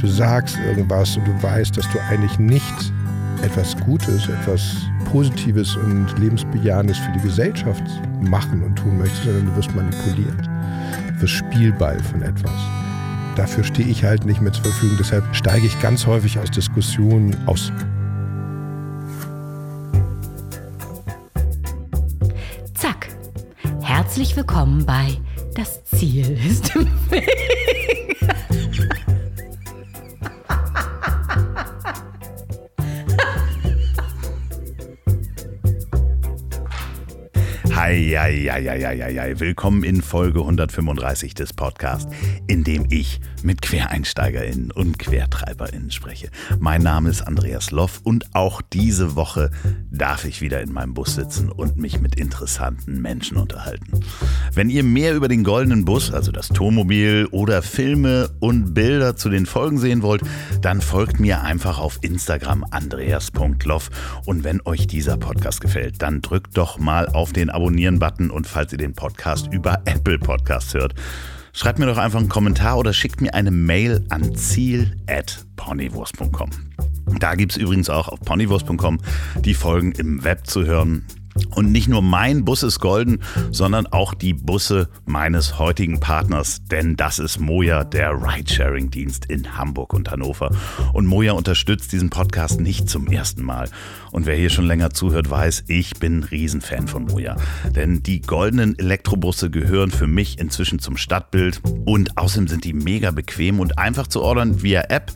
du sagst irgendwas und du weißt, dass du eigentlich nicht etwas Gutes, etwas Positives und Lebensbejahendes für die Gesellschaft machen und tun möchtest, sondern du wirst manipuliert. Du wirst Spielball von etwas. Dafür stehe ich halt nicht mehr zur Verfügung. Deshalb steige ich ganz häufig aus Diskussionen aus. Zack. Herzlich willkommen bei Das Ziel ist im Weg. Eieieiei. Willkommen in Folge 135 des Podcasts, in dem ich mit QuereinsteigerInnen und QuertreiberInnen spreche. Mein Name ist Andreas Loff und auch diese Woche darf ich wieder in meinem Bus sitzen und mich mit interessanten Menschen unterhalten. Wenn ihr mehr über den Goldenen Bus, also das Tonmobil oder Filme und Bilder zu den Folgen sehen wollt, dann folgt mir einfach auf Instagram andreas.loff und wenn euch dieser Podcast gefällt, dann drückt doch mal auf den Abonnieren-Button und falls ihr den Podcast über Apple Podcasts hört, Schreibt mir doch einfach einen Kommentar oder schickt mir eine Mail an ziel.ponywurst.com. Da gibt es übrigens auch auf ponywurst.com die Folgen im Web zu hören. Und nicht nur mein Bus ist golden, sondern auch die Busse meines heutigen Partners, denn das ist Moja, der Ridesharing-Dienst in Hamburg und Hannover. Und Moja unterstützt diesen Podcast nicht zum ersten Mal. Und wer hier schon länger zuhört, weiß, ich bin ein Riesenfan von Moja. Denn die goldenen Elektrobusse gehören für mich inzwischen zum Stadtbild und außerdem sind die mega bequem und einfach zu ordern via App.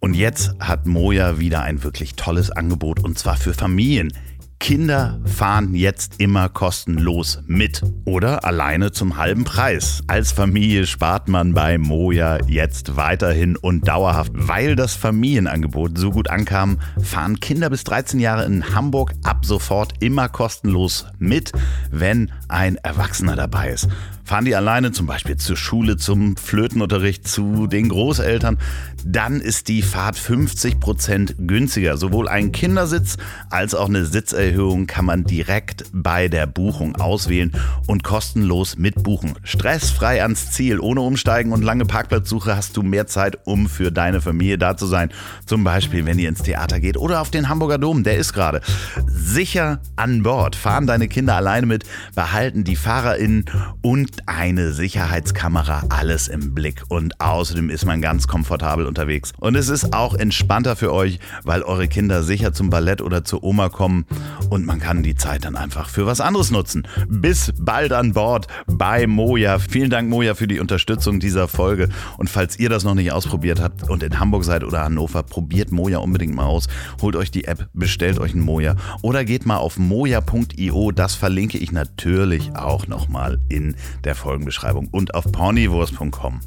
Und jetzt hat Moja wieder ein wirklich tolles Angebot und zwar für Familien. Kinder fahren jetzt immer kostenlos mit oder alleine zum halben Preis. Als Familie spart man bei Moja jetzt weiterhin und dauerhaft. Weil das Familienangebot so gut ankam, fahren Kinder bis 13 Jahre in Hamburg ab sofort immer kostenlos mit, wenn ein Erwachsener dabei ist. Fahren die alleine zum Beispiel zur Schule, zum Flötenunterricht, zu den Großeltern, dann ist die Fahrt 50 Prozent günstiger. Sowohl ein Kindersitz als auch eine Sitzerhöhung kann man direkt bei der Buchung auswählen und kostenlos mitbuchen. Stressfrei ans Ziel, ohne Umsteigen und lange Parkplatzsuche hast du mehr Zeit, um für deine Familie da zu sein. Zum Beispiel, wenn ihr ins Theater geht oder auf den Hamburger Dom, der ist gerade. Sicher an Bord. Fahren deine Kinder alleine mit, behalten die FahrerInnen und eine Sicherheitskamera, alles im Blick. Und außerdem ist man ganz komfortabel unterwegs. Und es ist auch entspannter für euch, weil eure Kinder sicher zum Ballett oder zur Oma kommen und man kann die Zeit dann einfach für was anderes nutzen. Bis bald an Bord bei Moja. Vielen Dank, Moja, für die Unterstützung dieser Folge. Und falls ihr das noch nicht ausprobiert habt und in Hamburg seid oder Hannover, probiert Moja unbedingt mal aus. Holt euch die App, bestellt euch einen Moja oder geht mal auf moja.io. Das verlinke ich natürlich auch nochmal in der Folgenbeschreibung und auf ponywurst.com.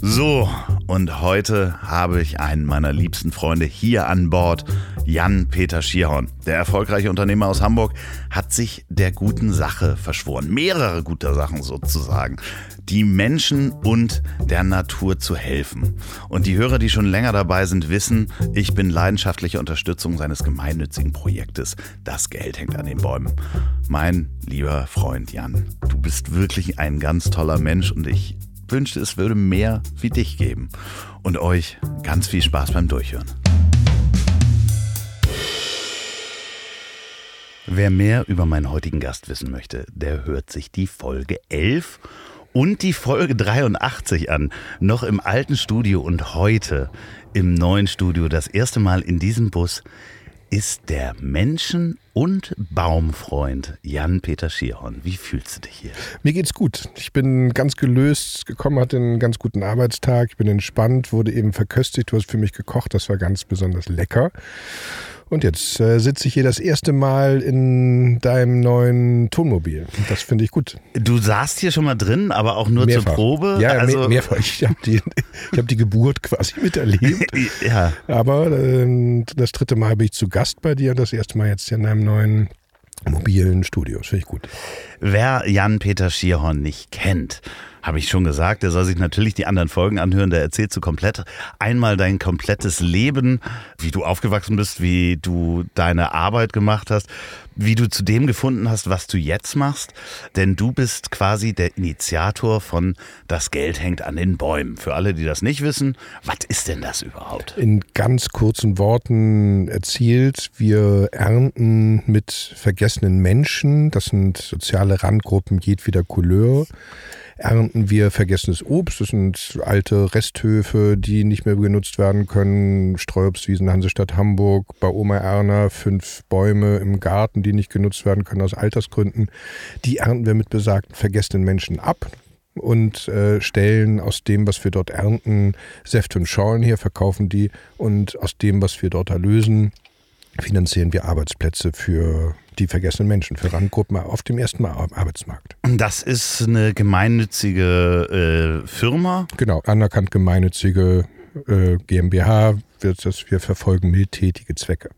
So, und heute habe ich einen meiner liebsten Freunde hier an Bord, Jan-Peter Schierhorn. Der erfolgreiche Unternehmer aus Hamburg hat sich der guten Sache verschworen. Mehrere gute Sachen sozusagen. Die Menschen und der Natur zu helfen. Und die Hörer, die schon länger dabei sind, wissen, ich bin leidenschaftliche Unterstützung seines gemeinnützigen Projektes. Das Geld hängt an den Bäumen. Mein lieber Freund Jan, du bist wirklich ein ganz toller Mensch und ich wünschte, es würde mehr wie dich geben. Und euch ganz viel Spaß beim Durchhören. Wer mehr über meinen heutigen Gast wissen möchte, der hört sich die Folge 11 und die Folge 83 an. Noch im alten Studio und heute im neuen Studio. Das erste Mal in diesem Bus ist der Menschen- und Baumfreund Jan-Peter Schierhorn. Wie fühlst du dich hier? Mir geht's gut. Ich bin ganz gelöst gekommen, hatte einen ganz guten Arbeitstag. Ich bin entspannt, wurde eben verköstigt. Du hast für mich gekocht. Das war ganz besonders lecker. Und jetzt äh, sitze ich hier das erste Mal in deinem neuen Tonmobil. Das finde ich gut. Du saßt hier schon mal drin, aber auch nur mehrfach. zur Probe? Ja, also mehr, mehrfach. Ich habe die, hab die Geburt quasi miterlebt. ja. Aber äh, das dritte Mal bin ich zu Gast bei dir und das erste Mal jetzt in deinem neuen mobilen Studio. Das finde ich gut. Wer Jan-Peter Schierhorn nicht kennt, Habe ich schon gesagt, der soll sich natürlich die anderen Folgen anhören. Da erzählst du komplett einmal dein komplettes Leben, wie du aufgewachsen bist, wie du deine Arbeit gemacht hast, wie du zu dem gefunden hast, was du jetzt machst. Denn du bist quasi der Initiator von Das Geld hängt an den Bäumen. Für alle, die das nicht wissen, was ist denn das überhaupt? In ganz kurzen Worten erzählt, wir ernten mit vergessenen Menschen, das sind soziale Randgruppen jedweder Couleur, ernten wir vergessenes Obst. Das sind alte Resthöfe, die nicht mehr genutzt werden können. Streuobstwiesen Hansestadt Hamburg, bei Oma Erna fünf Bäume im Garten, die nicht genutzt werden können aus Altersgründen. Die ernten wir mit besagten vergessenen Menschen ab und äh, stellen aus dem, was wir dort ernten, Säfte und Schorlen her, verkaufen die und aus dem, was wir dort erlösen, finanzieren wir Arbeitsplätze für die vergessenen Menschen, für Randgruppen auf dem ersten Arbeitsmarkt. Das ist eine gemeinnützige äh, Firma? Genau, anerkannt gemeinnützige äh, GmbH, wird das, wir verfolgen mildtätige Zwecke.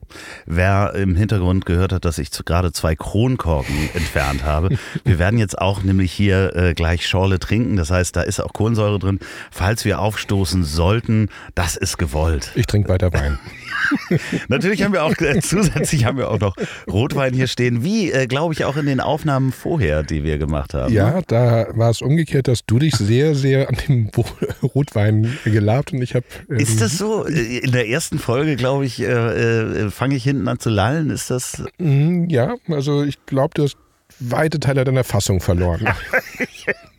Wer im Hintergrund gehört hat, dass ich gerade zwei Kronkorken entfernt habe, wir werden jetzt auch nämlich hier äh, gleich Schorle trinken. Das heißt, da ist auch Kohlensäure drin. Falls wir aufstoßen sollten, das ist gewollt. Ich trinke weiter Wein. Natürlich haben wir auch äh, zusätzlich haben wir auch noch Rotwein hier stehen, wie äh, glaube ich auch in den Aufnahmen vorher, die wir gemacht haben. Ja, ne? da war es umgekehrt, dass du dich sehr, sehr an dem Rotwein gelabt und ich habe. Ähm, ist das so? In der ersten Folge, glaube ich, äh, äh, fange ich hinten an zu lallen. Ist das? Mhm, ja, also ich glaube, du hast weite Teile deiner Fassung verloren.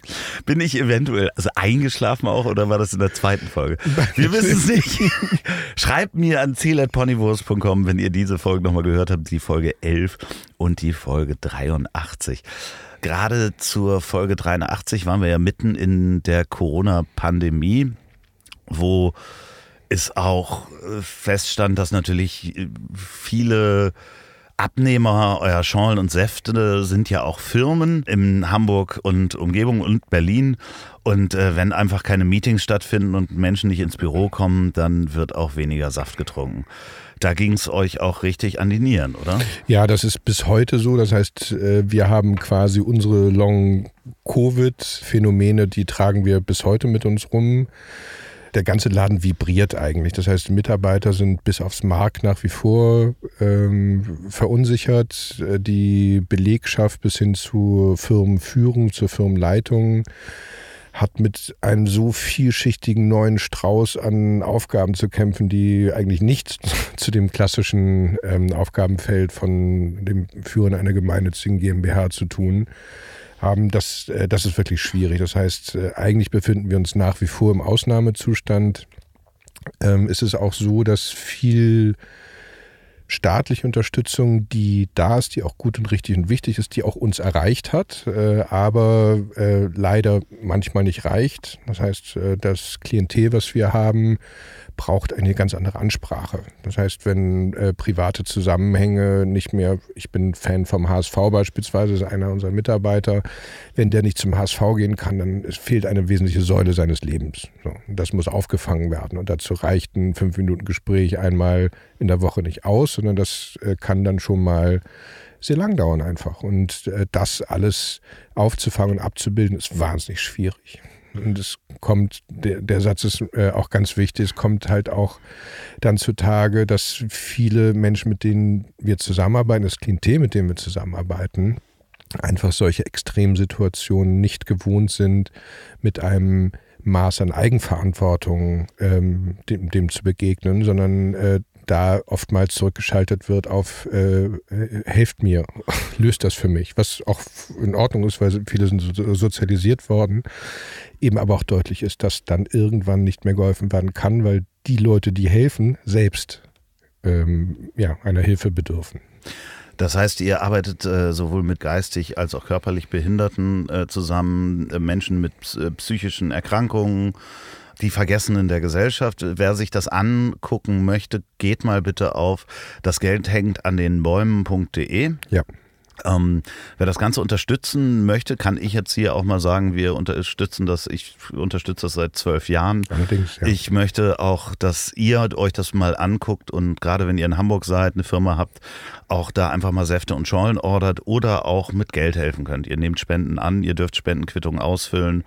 Bin ich eventuell also eingeschlafen auch oder war das in der zweiten Folge? Wir wissen es nicht. Schreibt mir an ziel.ponywurst.com, wenn ihr diese Folge nochmal gehört habt, die Folge 11 und die Folge 83. Gerade zur Folge 83 waren wir ja mitten in der Corona-Pandemie, wo es auch äh, feststand, dass natürlich äh, viele Abnehmer, euer Schorlen und Säfte sind ja auch Firmen in Hamburg und Umgebung und Berlin. Und äh, wenn einfach keine Meetings stattfinden und Menschen nicht ins Büro kommen, dann wird auch weniger Saft getrunken. Da ging es euch auch richtig an die Nieren, oder? Ja, das ist bis heute so. Das heißt, wir haben quasi unsere Long-Covid-Phänomene, die tragen wir bis heute mit uns rum der ganze Laden vibriert eigentlich. Das heißt, Mitarbeiter sind bis aufs Mark nach wie vor ähm, verunsichert. Äh, die Belegschaft bis hin zur Firmenführung, zur Firmenleitung hat mit einem so vielschichtigen neuen Strauß an Aufgaben zu kämpfen, die eigentlich nicht zu dem klassischen ähm, Aufgabenfeld von dem Führen einer gemeinnützigen GmbH zu tun haben, das, äh, das ist wirklich schwierig. Das heißt, äh, eigentlich befinden wir uns nach wie vor im Ausnahmezustand. Ähm, ist es auch so, dass viel staatliche Unterstützung, die da ist, die auch gut und richtig und wichtig ist, die auch uns erreicht hat, äh, aber äh, leider manchmal nicht reicht. Das heißt, äh, das Klientel, was wir haben, braucht eine ganz andere Ansprache. Das heißt, wenn äh, private Zusammenhänge nicht mehr, ich bin Fan vom HSV beispielsweise, ist einer unserer Mitarbeiter, wenn der nicht zum HSV gehen kann, dann fehlt eine wesentliche Säule seines Lebens. So, das muss aufgefangen werden und dazu reicht ein fünf Minuten Gespräch einmal in der Woche nicht aus, sondern das äh, kann dann schon mal sehr lang dauern einfach. Und äh, das alles aufzufangen und abzubilden, ist wahnsinnig schwierig. Und es kommt, der, der Satz ist äh, auch ganz wichtig, es kommt halt auch dann zutage, dass viele Menschen, mit denen wir zusammenarbeiten, das Klientel, mit dem wir zusammenarbeiten, einfach solche Extremsituationen nicht gewohnt sind, mit einem Maß an Eigenverantwortung ähm, dem, dem, zu begegnen, sondern äh, da oftmals zurückgeschaltet wird auf äh, helft mir, löst das für mich, was auch in Ordnung ist, weil viele sind sozialisiert worden, eben aber auch deutlich ist, dass dann irgendwann nicht mehr geholfen werden kann, weil die Leute, die helfen, selbst ähm, ja, einer Hilfe bedürfen. Das heißt, ihr arbeitet äh, sowohl mit geistig als auch körperlich Behinderten äh, zusammen, äh, Menschen mit äh, psychischen Erkrankungen, die Vergessenen der Gesellschaft. Wer sich das angucken möchte, geht mal bitte auf das Geld hängt an den Bäumen.de. Ja. Ähm, wer das Ganze unterstützen möchte, kann ich jetzt hier auch mal sagen, wir unterstützen das, ich unterstütze das seit zwölf Jahren. Allerdings, ja. Ich möchte auch, dass ihr euch das mal anguckt und gerade wenn ihr in Hamburg seid, eine Firma habt, auch da einfach mal Säfte und Schorlen ordert oder auch mit Geld helfen könnt. Ihr nehmt Spenden an, ihr dürft Spendenquittungen ausfüllen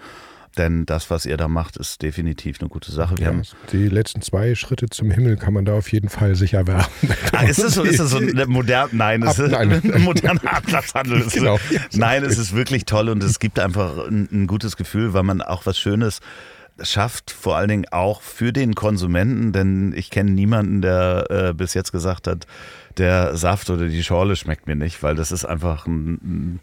Denn das, was ihr da macht, ist definitiv eine gute Sache. Wir Ja, haben, die letzten zwei Schritte zum Himmel kann man da auf jeden Fall sicher werben. ah, ist es so, ist es so ein modern, nein, es Ab- ist nein. ein moderner Ablasshandel. Genau. Nein, es ist. ist wirklich toll und es gibt einfach ein, ein gutes Gefühl, weil man auch was Schönes schafft, vor allen Dingen auch für den Konsumenten, denn ich kenne niemanden, der äh, bis jetzt gesagt hat, der Saft oder die Schorle schmeckt mir nicht, weil das ist einfach ein, ein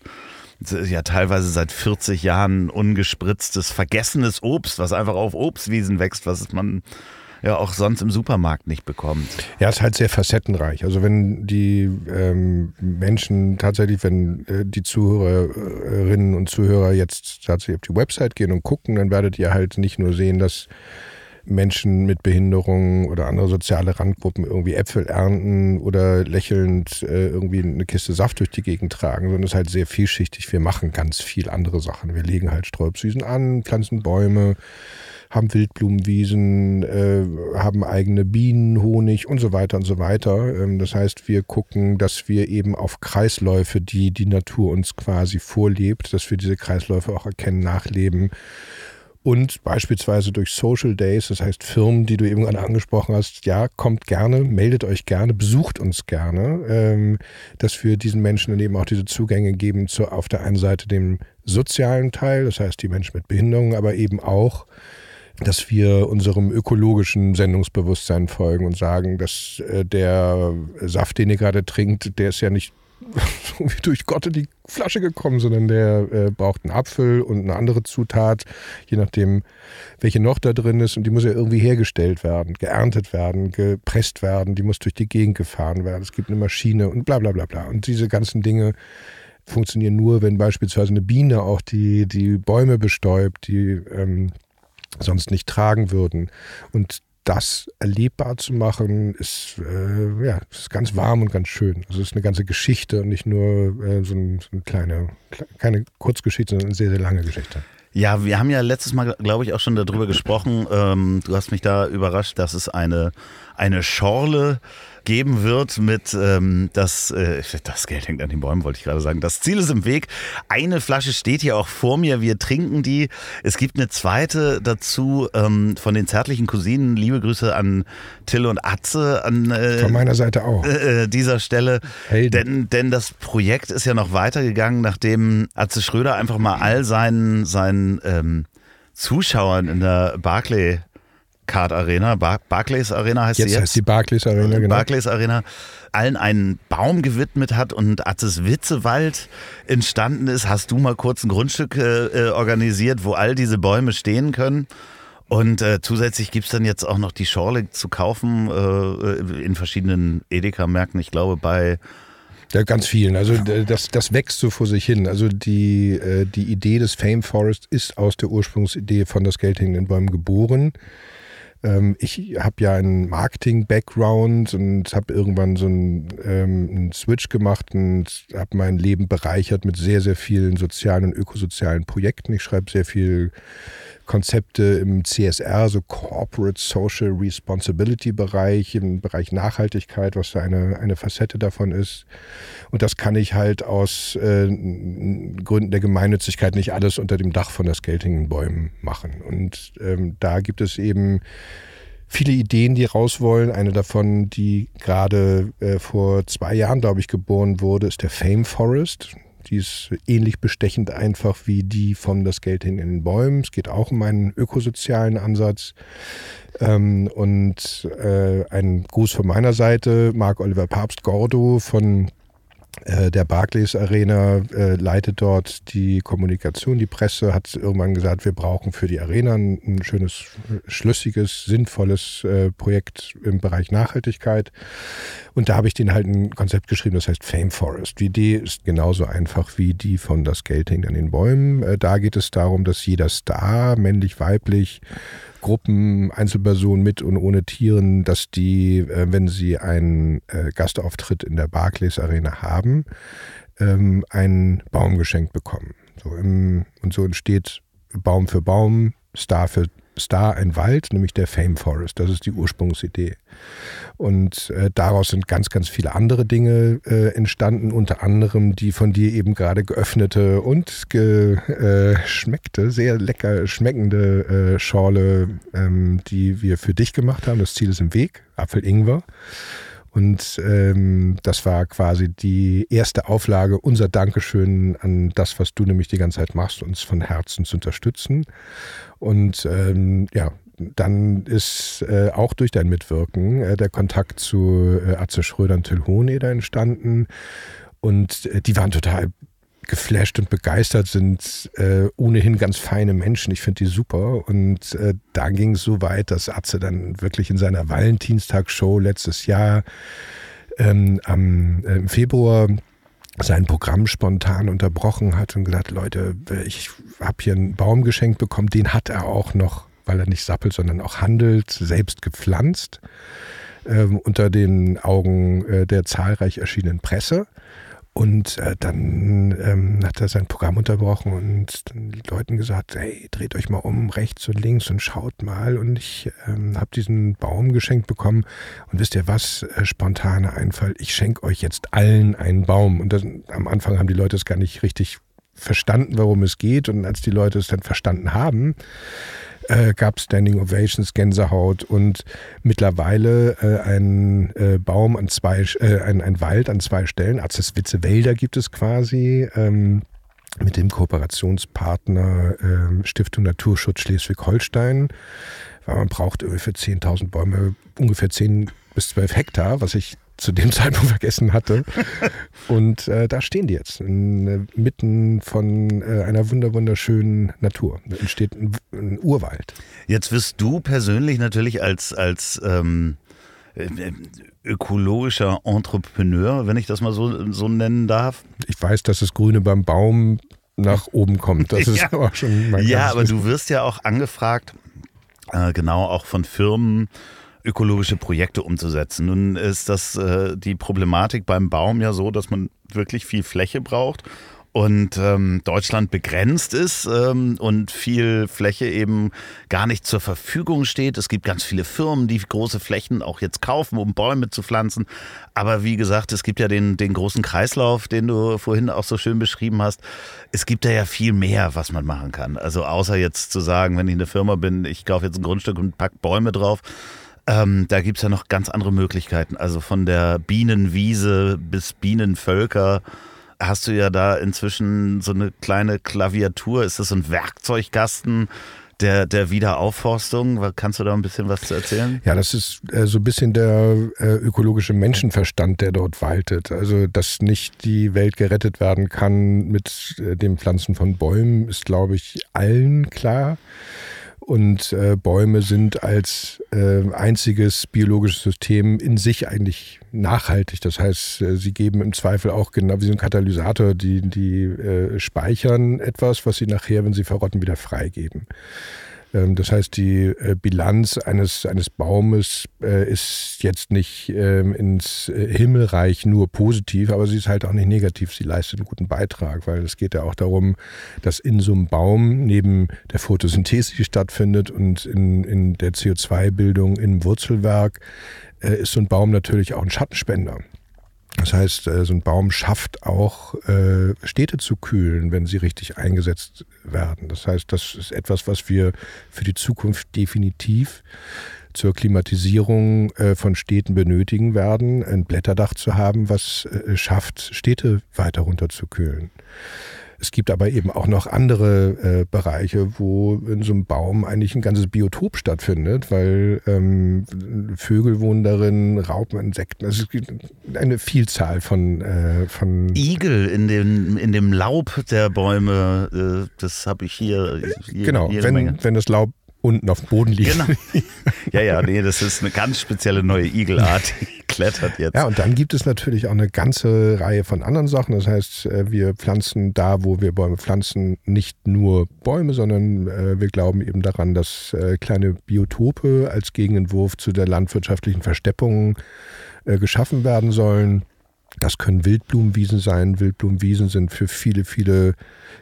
ja teilweise seit 40 Jahren ungespritztes, vergessenes Obst, was einfach auf Obstwiesen wächst, was man ja auch sonst im Supermarkt nicht bekommt. Ja, ist halt sehr facettenreich. Also wenn die ähm, Menschen tatsächlich, wenn äh, die Zuhörerinnen und Zuhörer jetzt tatsächlich auf die Website gehen und gucken, dann werdet ihr halt nicht nur sehen, dass Menschen mit Behinderungen oder andere soziale Randgruppen irgendwie Äpfel ernten oder lächelnd äh, irgendwie eine Kiste Saft durch die Gegend tragen, sondern es ist halt sehr vielschichtig. Wir machen ganz viel andere Sachen. Wir legen halt Sträubsüßen an, pflanzen Bäume, haben Wildblumenwiesen, äh, haben eigene Bienen, Honig und so weiter und so weiter. Ähm, das heißt, wir gucken, dass wir eben auf Kreisläufe, die die Natur uns quasi vorlebt, dass wir diese Kreisläufe auch erkennen, nachleben. Und beispielsweise durch Social Days, das heißt Firmen, die du eben gerade angesprochen hast, ja, kommt gerne, meldet euch gerne, besucht uns gerne, ähm, dass wir diesen Menschen dann eben auch diese Zugänge geben zu auf der einen Seite dem sozialen Teil, das heißt die Menschen mit Behinderungen, aber eben auch dass wir unserem ökologischen Sendungsbewusstsein folgen und sagen, dass äh, der Saft, den ihr gerade trinkt, der ist ja nicht so wie durch Gott in die Flasche gekommen, sondern der äh, braucht einen Apfel und eine andere Zutat, je nachdem, welche noch da drin ist. Und die muss ja irgendwie hergestellt werden, geerntet werden, gepresst werden, die muss durch die Gegend gefahren werden. Es gibt eine Maschine und bla bla bla bla. Und diese ganzen Dinge funktionieren nur, wenn beispielsweise eine Biene auch die, die Bäume bestäubt, die ähm, sonst nicht tragen würden. Und das erlebbar zu machen, ist, äh, ja, ist ganz warm und ganz schön. Also es ist eine ganze Geschichte und nicht nur äh, so, ein, so eine kleine, kle- keine Kurzgeschichte, sondern eine sehr, sehr lange Geschichte. Ja, wir haben ja letztes Mal, glaube ich, auch schon darüber gesprochen. Ähm, du hast mich da überrascht, dass es eine, eine Schorle geben wird mit ähm, das, äh, das Geld hängt an den Bäumen, wollte ich gerade sagen. Das Ziel ist im Weg. Eine Flasche steht hier auch vor mir. Wir trinken die. Es gibt eine zweite dazu ähm, von den zärtlichen Cousinen. Liebe Grüße an Till und Atze an äh, Von meiner Seite auch. äh, dieser Stelle. Helden. Denn, denn das Projekt ist ja noch weitergegangen, nachdem Atze Schröder einfach mal all seinen, seinen ähm, Zuschauern in der Barclay Card Arena, Bar Barclays Arena heißt Jetzt, sie jetzt. heißt die Barclays Arena, genau. Barclays Arena allen einen Baum gewidmet hat und Atzes Witzewald entstanden ist, hast du mal kurz ein Grundstück äh, äh, organisiert, wo all diese Bäume stehen können. Und äh, zusätzlich gibt's dann jetzt auch noch die Schorle zu kaufen äh, in verschiedenen Edeka-Märkten. Ich glaube bei Ja, ganz vielen. Also das, das wächst so vor sich hin. Also die, äh, die Idee des Fame Forest ist aus der Ursprungsidee von das Geld hängen in den Bäumen geboren. Ähm, ich habe ja einen Marketing-Background und habe irgendwann so einen, ähm, einen Switch gemacht und habe mein Leben bereichert mit sehr, sehr vielen sozialen und ökosozialen Projekten. Ich schreibe sehr viel Konzepte im CSR, so Corporate Social Responsibility Bereich, im Bereich Nachhaltigkeit, was da eine, eine Facette davon ist. Und das kann ich halt aus äh, Gründen der Gemeinnützigkeit nicht alles unter dem Dach von das Geld hängenden Bäumen machen. Und ähm, da gibt es eben viele Ideen, die raus wollen. Eine davon, die gerade äh, vor zwei Jahren, glaube ich, geboren wurde, ist der Fame Forest. Die ist ähnlich bestechend einfach wie die von das Geld hin in den Bäumen. Es geht auch um einen ökosozialen Ansatz. Ähm, und äh, ein Gruß von meiner Seite, Marc Oliver Papst Gordo von der Barclays Arena äh, leitet dort die Kommunikation, die Presse hat irgendwann gesagt, wir brauchen für die Arena ein, schönes, äh, schlüssiges, sinnvolles äh, Projekt im Bereich Nachhaltigkeit. Und da habe ich denen halt ein Konzept geschrieben, das heißt Fame Forest. Die Idee ist genauso einfach wie die von Das Geld hängt an den Bäumen. Äh, da geht es darum, dass jeder Star, männlich, weiblich, Gruppen, Einzelpersonen mit und ohne Tieren, dass die, äh, wenn sie einen äh, Gastauftritt in der Barclays Arena haben, ähm, einen Baum geschenkt bekommen. So im, und so entsteht Baum für Baum, Star für Star ein Wald, nämlich der Fame Forest. Das ist die Ursprungsidee. Und äh, daraus sind ganz, ganz viele andere Dinge äh, entstanden, unter anderem die von dir eben gerade geöffnete und geschmeckte, äh, sehr lecker schmeckende äh, Schorle, ähm, die wir für dich gemacht haben. Das Ziel ist im Weg, Apfel-Ingwer. Und ähm, das war quasi die erste Auflage, unser Dankeschön an das, was du nämlich die ganze Zeit machst, uns von Herzen zu unterstützen. Und ähm, ja, dann ist äh, auch durch dein Mitwirken äh, der Kontakt zu äh, Atze Schröder und Till Hoheneder entstanden. Und äh, die waren total geflasht und begeistert, sind äh, ohnehin ganz feine Menschen. Ich finde die super. Und äh, da ging es so weit, dass Atze dann wirklich in seiner Valentinstagsshow letztes Jahr ähm, am, äh, im Februar sein Programm spontan unterbrochen hat und gesagt, Leute, ich habe hier einen Baum geschenkt bekommen, den hat er auch noch, weil er nicht sappelt, sondern auch handelt, selbst gepflanzt, ähm, unter den Augen äh, der zahlreich erschienenen Presse. Und äh, dann ähm, hat er sein Programm unterbrochen und den Leuten gesagt, hey, dreht euch mal um, rechts und links und schaut mal. Und ich ähm, habe diesen Baum geschenkt bekommen. Und wisst ihr was, äh, spontaner Einfall, ich schenke euch jetzt allen einen Baum. Und das, am Anfang haben die Leute es gar nicht richtig verstanden, worum es geht. Und als die Leute es dann verstanden haben, äh, gab Standing Ovations, Gänsehaut und mittlerweile äh, ein äh, Baum an zwei, äh, ein, ein Wald an zwei Stellen. Arzeswitze Wälder gibt es quasi. Ähm, mit dem Kooperationspartner äh, Stiftung Naturschutz Schleswig-Holstein, weil man braucht für 10.000 Bäume ungefähr 10 bis 12 Hektar, was ich zu dem Zeitpunkt vergessen hatte. Und äh, da stehen die jetzt, in, äh, mitten von äh, einer wunderschönen Natur. Da entsteht ein, ein, Urwald. Jetzt wirst du persönlich natürlich als, als ähm, äh, ökologischer Entrepreneur, wenn ich das mal so, so nennen darf. Ich weiß, dass das Grüne beim Baum nach oben kommt. Das ist ja. aber schon mein Ja, aber du wirst ja auch angefragt, äh, genau auch von Firmen, ökologische Projekte umzusetzen. Nun ist das äh, die Problematik beim Baum ja so, dass man wirklich viel Fläche braucht und ähm, Deutschland begrenzt ist ähm, und viel Fläche eben gar nicht zur Verfügung steht. Es gibt ganz viele Firmen, die große Flächen auch jetzt kaufen, um Bäume zu pflanzen. Aber wie gesagt, es gibt ja den, den großen Kreislauf, den du vorhin auch so schön beschrieben hast. Es gibt da ja viel mehr, was man machen kann. Also außer jetzt zu sagen, wenn ich eine Firma bin, ich kaufe jetzt ein Grundstück und pack Bäume drauf ähm, da gibt es ja noch ganz andere Möglichkeiten. Also von der Bienenwiese bis Bienenvölker hast du ja da inzwischen so eine kleine Klaviatur. Ist das so ein Werkzeugkasten? der, der Wiederaufforstung. Kannst du da ein bisschen was zu erzählen? Ja, das ist äh, so ein bisschen der äh, ökologische Menschenverstand, der dort waltet. Also, dass nicht die Welt gerettet werden kann mit äh, dem Pflanzen von Bäumen, ist, glaube ich, allen klar. Und äh, Bäume sind als äh, einziges biologisches System in sich eigentlich nachhaltig. Das heißt, äh, sie geben im Zweifel auch genau wie so ein Katalysator, die, die äh, speichern etwas, was sie nachher, wenn sie verrotten, wieder freigeben. Ähm, das heißt, die äh, Bilanz eines, eines Baumes äh, ist jetzt nicht ähm, ins äh, Himmelreich nur positiv, aber sie ist halt auch nicht negativ. Sie leistet einen guten Beitrag, weil es geht ja auch darum, dass in so einem Baum neben der Photosynthese, die stattfindet und in, in der CO2-Bildung im Wurzelwerk, ist so ein Baum natürlich auch ein Schattenspender. Das heißt, äh, so ein Baum schafft auch äh, Städte zu kühlen, wenn sie richtig eingesetzt werden. Das heißt, das ist etwas, was wir für die Zukunft definitiv zur Klimatisierung äh, von Städten benötigen werden, ein Blätterdach zu haben, was schafft, Städte weiter runterzukühlen. Es gibt aber eben auch noch andere äh, Bereiche, wo in so einem Baum eigentlich ein ganzes Biotop stattfindet, weil ähm, Vögel wohnen darin, Raupen, Insekten. Also es gibt eine Vielzahl von, äh, von Igel in dem, in dem Laub der Bäume. Äh, das habe ich hier. hier genau, wenn, wenn das Laub unten auf dem Boden liegt. Genau. Ja, ja, nee, das ist eine ganz spezielle neue Igelart, die klettert jetzt. Ja, und dann gibt es natürlich auch eine ganze Reihe von anderen Sachen. Das heißt, äh, wir pflanzen da, wo wir Bäume pflanzen, nicht nur Bäume, sondern äh, wir glauben eben daran, dass äh, kleine Biotope als Gegenentwurf zu der landwirtschaftlichen Versteppung geschaffen werden sollen. Das können Wildblumenwiesen sein. Wildblumenwiesen sind für viele, viele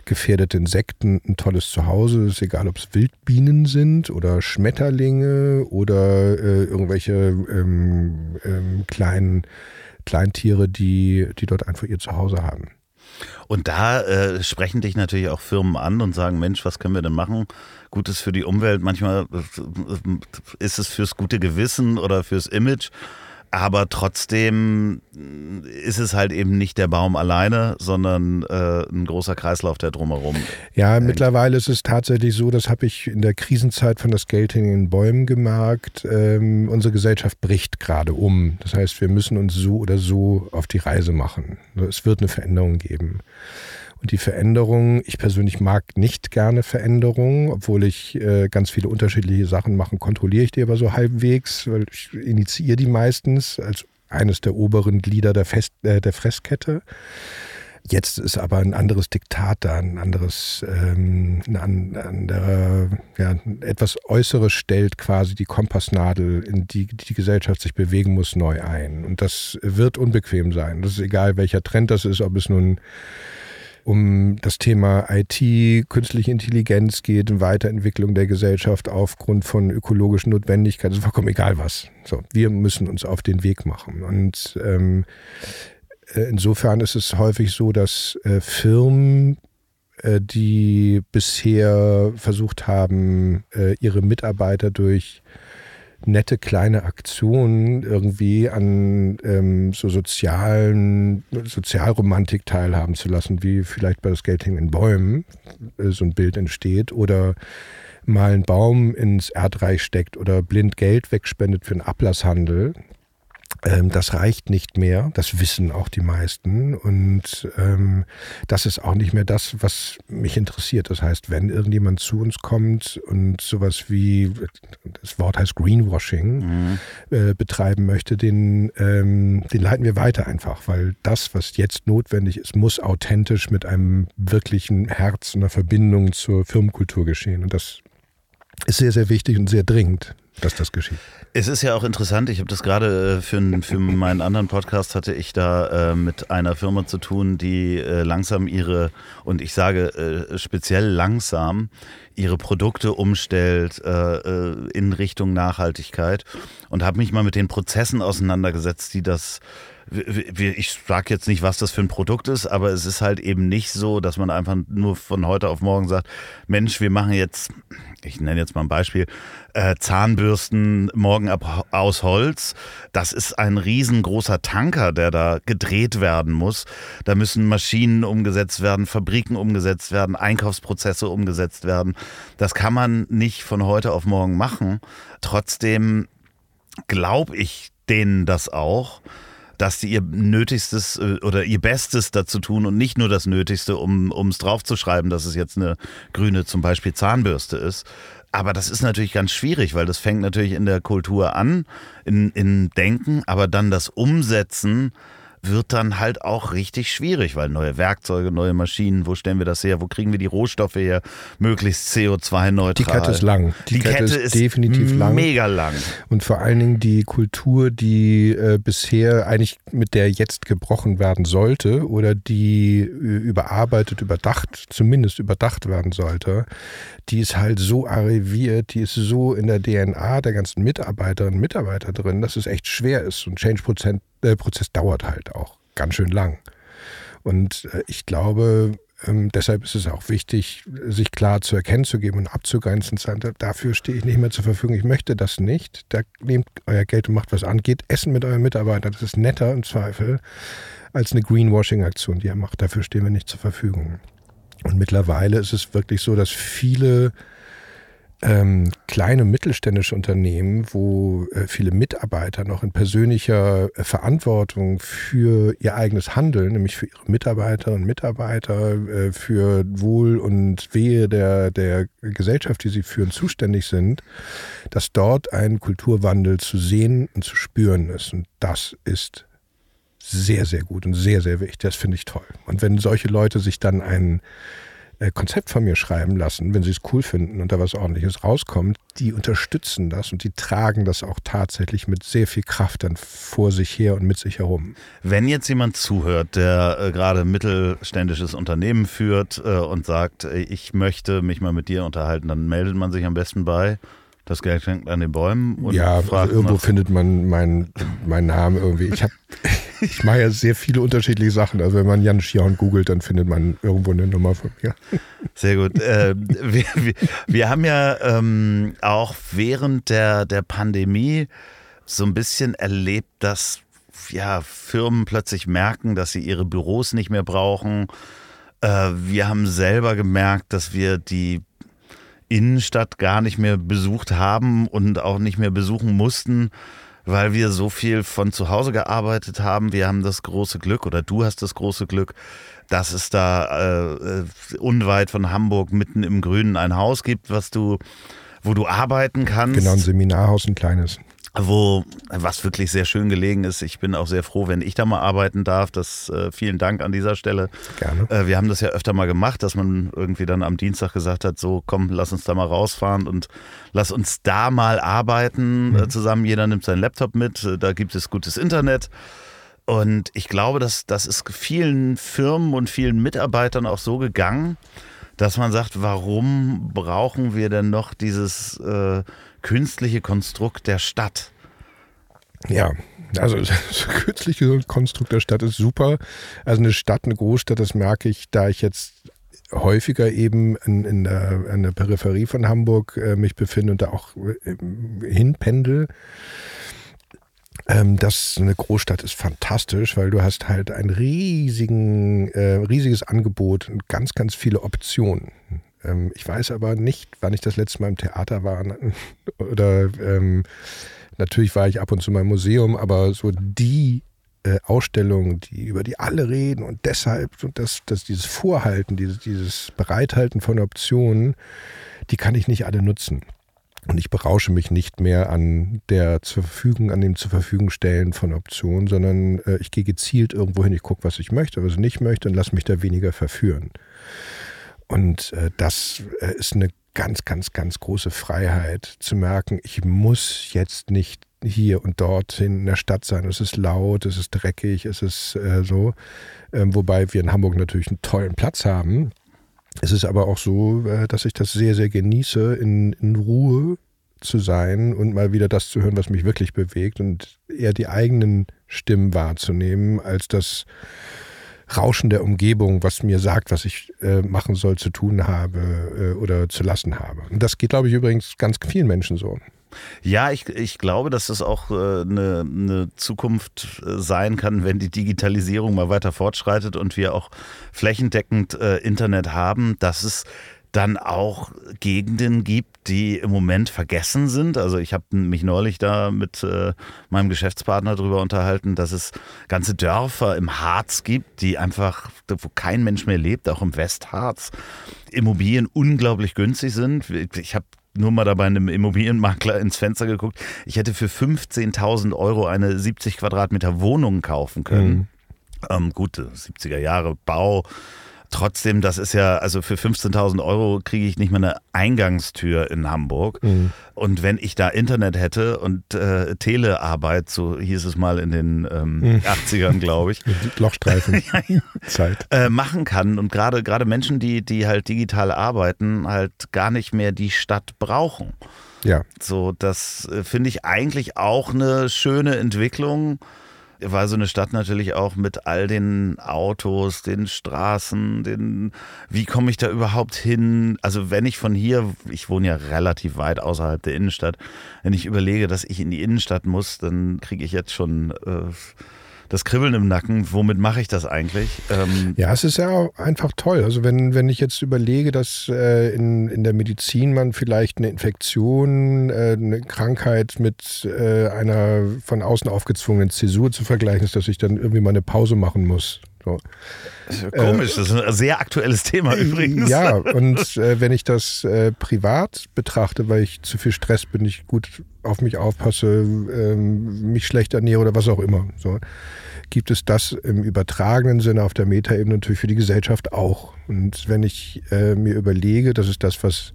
gefährdete Insekten ein tolles Zuhause. Es ist egal, ob es Wildbienen sind oder Schmetterlinge oder äh, irgendwelche ähm, ähm, kleinen Kleintiere, die, die dort einfach ihr Zuhause haben. Und da äh, sprechen dich natürlich auch Firmen an und sagen, Mensch, was können wir denn machen? Gutes für die Umwelt. Manchmal äh, ist es fürs gute Gewissen oder fürs Image. Aber trotzdem ist es halt eben nicht der Baum alleine, sondern äh, ein großer Kreislauf, der drumherum. Ja, hängt. mittlerweile ist es tatsächlich so, das habe ich in der Krisenzeit von das Geld in den Bäumen gemerkt. Ähm, unsere Gesellschaft bricht gerade um. Das heißt, wir müssen uns so oder so auf die Reise machen. Es wird eine Veränderung geben. Und die Veränderung, ich persönlich mag nicht gerne Veränderungen, obwohl ich äh, ganz viele unterschiedliche Sachen mache, kontrolliere ich die aber so halbwegs, weil ich initiiere die meistens als eines der oberen Glieder der, Fest, äh, der Fresskette. Jetzt ist aber ein anderes Diktat da, ein anderes, ähm, ein anderer, ja, etwas Äußeres stellt quasi die Kompassnadel, in die die Gesellschaft sich bewegen muss, neu ein. Und das wird unbequem sein. Das ist egal, welcher Trend das ist, ob es nun um das Thema IT, künstliche Intelligenz geht, Weiterentwicklung der Gesellschaft aufgrund von ökologischen Notwendigkeiten, ist vollkommen egal was. So, wir müssen uns auf den Weg machen. Und ähm, äh, insofern ist es häufig so, dass äh, Firmen äh, die bisher versucht haben, äh, ihre Mitarbeiter durch nette kleine Aktionen irgendwie an ähm, so sozialen, Sozialromantik teilhaben zu lassen, wie vielleicht bei das Geld in Bäumen äh, so ein Bild entsteht oder mal einen Baum ins Erdreich steckt oder blind Geld wegspendet für einen Ablasshandel. Ähm, das reicht nicht mehr, das wissen auch die meisten. Und ähm, das ist auch nicht mehr das, was mich interessiert. Das heißt, wenn irgendjemand zu uns kommt und sowas wie, das Wort heißt Greenwashing, mhm. äh, betreiben möchte, den, ähm, den leiten wir weiter einfach, weil das, was jetzt notwendig ist, muss authentisch mit einem wirklichen Herz und einer Verbindung zur Firmenkultur geschehen. Und das ist sehr, sehr wichtig und sehr dringend dass das geschieht. Es ist ja auch interessant, ich habe das gerade äh, für, für meinen anderen Podcast hatte ich da äh, mit einer Firma zu tun, die äh, langsam ihre, und ich sage äh, speziell langsam, ihre Produkte umstellt äh, äh, in Richtung Nachhaltigkeit und habe mich mal mit den Prozessen auseinandergesetzt, die das ich sage jetzt nicht, was das für ein Produkt ist, aber es ist halt eben nicht so, dass man einfach nur von heute auf morgen sagt, Mensch, wir machen jetzt, ich nenne jetzt mal ein Beispiel, äh, Zahnbürsten morgen ab aus Holz. Das ist ein riesengroßer Tanker, der da gedreht werden muss. Da müssen Maschinen umgesetzt werden, Fabriken umgesetzt werden, Einkaufsprozesse umgesetzt werden. Das kann man nicht von heute auf morgen machen. Trotzdem glaube ich denen das auch dass sie ihr Nötigstes äh, oder ihr Bestes dazu tun und nicht nur das Nötigste, um es draufzuschreiben, dass es jetzt eine grüne zum Beispiel Zahnbürste ist. Aber das ist natürlich ganz schwierig, weil das fängt natürlich in der Kultur an, in, in Denken, aber dann das Umsetzen wird dann halt auch richtig schwierig, weil neue Werkzeuge, neue Maschinen, wo stellen wir das her, wo kriegen wir die Rohstoffe her, möglichst CO2-neutral. Die Kette ist lang. Die, die Kette, Kette, ist definitiv lang. Mega lang. Und vor allen Dingen die Kultur, die äh, bisher eigentlich mit der jetzt gebrochen werden sollte oder die äh, überarbeitet, überdacht, zumindest überdacht werden sollte, die ist halt so arriviert, die ist so in der DNA der ganzen Mitarbeiterinnen und Mitarbeiter drin, dass es echt schwer ist. Und Change-Prozess äh, dauert halt auch ganz schön lang. Und äh, ich glaube, ähm, deshalb ist es auch wichtig, sich klar zu erkennen zu geben und abzugrenzen. Zu sagen, dafür stehe ich nicht mehr zur Verfügung. Ich möchte das nicht. Da nehmt euer Geld und macht was an. Geht essen mit euren Mitarbeitern. Das ist netter im Zweifel als eine Greenwashing-Aktion, die ihr macht. Dafür stehen wir nicht zur Verfügung. Und mittlerweile ist es wirklich so, dass viele ähm, kleine mittelständische Unternehmen, wo äh, viele Mitarbeiter noch in persönlicher äh, Verantwortung für ihr eigenes Handeln, nämlich für ihre Mitarbeiterinnen und Mitarbeiter, äh, für Wohl und Wehe der, der Gesellschaft, die sie führen, zuständig sind, dass dort ein Kulturwandel zu sehen und zu spüren ist. Und das ist sehr, sehr gut und sehr, sehr wichtig. Das finde ich toll. Und wenn solche Leute sich dann einen äh, Konzept von mir schreiben lassen, wenn sie es cool finden und da was ordentliches rauskommt, die unterstützen das und die tragen das auch tatsächlich mit sehr viel Kraft dann vor sich her und mit sich herum. Wenn jetzt jemand zuhört, der äh, gerade mittelständisches Unternehmen führt äh, und sagt, ich möchte mich mal mit dir unterhalten, dann meldet man sich am besten bei das Geld hängt an den Bäumen. Ja, also irgendwo findet man meinen mein Namen irgendwie. Ich, hab, ich mache ja sehr viele unterschiedliche Sachen. Also wenn man Jan Schion googelt, dann findet man irgendwo eine Nummer von mir. Sehr gut. Äh, wir, wir, wir, haben ja ähm, auch während der, der Pandemie so ein bisschen erlebt, dass ja, Firmen plötzlich merken, dass sie ihre Büros nicht mehr brauchen. Äh, wir haben selber gemerkt, dass wir die Innenstadt gar nicht mehr besucht haben und auch nicht mehr besuchen mussten, weil wir so viel von zu Hause gearbeitet haben. Wir haben das große Glück oder du hast das große Glück, dass es da äh, unweit von Hamburg mitten im Grünen ein Haus gibt, was du, wo du arbeiten kannst. Genau, ein Seminarhaus, ein kleines wo was wirklich sehr schön gelegen ist. Ich bin auch sehr froh, wenn ich da mal arbeiten darf. Das äh, vielen Dank an dieser Stelle. Gerne. Äh, wir haben das ja öfter mal gemacht, dass man irgendwie dann am Dienstag gesagt hat, so komm, lass uns da mal rausfahren und lass uns da mal arbeiten mhm. äh, zusammen. Jeder nimmt seinen Laptop mit. Äh, da gibt es gutes Internet. Und ich glaube, dass das ist vielen Firmen und vielen Mitarbeitern auch so gegangen, dass man sagt, warum brauchen wir denn noch dieses äh, künstliche Konstrukt der Stadt. Ja, also das künstliche Konstrukt der Stadt ist super. Also eine Stadt, eine Großstadt, das merke ich, da ich jetzt häufiger eben in, in, der, in der Peripherie von Hamburg äh, mich befinde und da auch äh, hinpendel. Ähm, das eine Großstadt ist fantastisch, weil du hast halt ein riesigen, äh, riesiges Angebot und ganz, ganz viele Optionen. Ähm, ich weiß aber nicht, wann ich das letzte Mal im Theater war. Oder ähm, natürlich war ich ab und zu mal im Museum, aber so die äh, Ausstellungen, die, über die alle reden und deshalb das, das, dieses Vorhalten, dieses, dieses Bereithalten von Optionen, die kann ich nicht alle nutzen. Und ich berausche mich nicht mehr an der zur Verfügung, an dem zur Verfügung stellen von Optionen, sondern äh, ich gehe gezielt irgendwo hin, ich gucke, was ich möchte, was ich nicht möchte und lasse mich da weniger verführen. Und äh, das äh, ist eine ganz, ganz, ganz große Freiheit zu merken, ich muss jetzt nicht hier und dort in der Stadt sein. Es ist laut, es ist dreckig, es ist äh, so. Ähm, wobei wir in Hamburg natürlich einen tollen Platz haben. Es ist aber auch so, äh, dass ich das sehr, sehr genieße, in, in Ruhe zu sein und mal wieder das zu hören, was mich wirklich bewegt und eher die eigenen Stimmen wahrzunehmen, als das Rauschen der Umgebung, was mir sagt, was ich äh, machen soll, zu tun habe äh, oder zu lassen habe. Und das geht, glaube ich, übrigens ganz vielen Menschen so. Ja, ich, ich glaube, dass das auch äh, eine, eine Zukunft äh, sein kann, wenn die Digitalisierung mal weiter fortschreitet und wir auch flächendeckend äh, Internet haben, dass es dann auch Gegenden gibt, die im Moment vergessen sind. Also ich habe mich neulich da mit äh, meinem Geschäftspartner darüber unterhalten, dass es ganze Dörfer im Harz gibt, die einfach, wo kein Mensch mehr lebt, auch im Westharz, Immobilien unglaublich günstig sind. Ich habe nur mal dabei einem Immobilienmakler ins Fenster geguckt. Ich hätte für 15.000 Euro eine 70 Quadratmeter Wohnung kaufen können. Mhm. Ähm, gute 70er Jahre Bau Trotzdem, das ist ja, also für 15.000 Euro kriege ich nicht mal eine Eingangstür in Hamburg. Mhm. Und wenn ich da Internet hätte und äh, Telearbeit, so hieß es mal in den ähm, mhm. 80ern, glaube ich. Lochstreifen. ja, ja. Zeit. Äh, machen kann und gerade gerade Menschen, die, die halt digital arbeiten, halt gar nicht mehr die Stadt brauchen. Ja. So, das äh, finde ich eigentlich auch eine schöne Entwicklung weil so eine Stadt natürlich auch mit all den Autos, den Straßen, den, wie komme ich da überhaupt hin? Also wenn ich von hier, ich wohne ja relativ weit außerhalb der Innenstadt, wenn ich überlege, dass ich in die Innenstadt muss, dann kriege ich jetzt schon äh, das Kribbeln im Nacken, womit mache ich das eigentlich? Ähm ja, es ist ja einfach toll. Also wenn, wenn ich jetzt überlege, dass äh, in, in der Medizin man vielleicht eine Infektion, äh, eine Krankheit mit äh, einer von außen aufgezwungenen Zäsur zu vergleichen ist, dass ich dann irgendwie mal eine Pause machen muss. So. Das komisch, das ist ein sehr aktuelles Thema äh, übrigens. Ja, und äh, wenn ich das äh, privat betrachte, weil ich zu viel Stress bin, ich gut auf mich aufpasse, ähm, mich schlecht ernähre oder was auch immer, so, gibt es das im übertragenen Sinne auf der Metaebene natürlich für die Gesellschaft auch. Und wenn ich äh, mir überlege, das ist das, was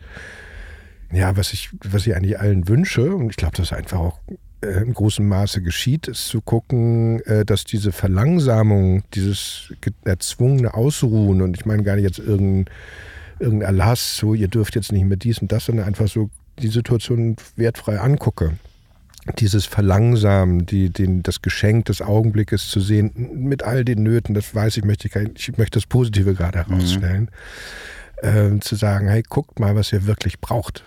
ja, was ich, was ich eigentlich allen wünsche, und ich glaube, das ist einfach auch äh, in großem Maße geschieht, ist zu gucken, äh, dass diese Verlangsamung, dieses erzwungene Ausruhen, und ich meine gar nicht jetzt irgendein, irgendein Erlass, so ihr dürft jetzt nicht mehr dies und das, sondern einfach so die Situation wertfrei angucke. Dieses Verlangsamen, die, den, das Geschenk des Augenblickes zu sehen, mit all den Nöten, das weiß ich, möchte ich, ich möchte das Positive gerade mhm. herausstellen, mhm. äh, zu sagen, hey, guckt mal, was ihr wirklich braucht.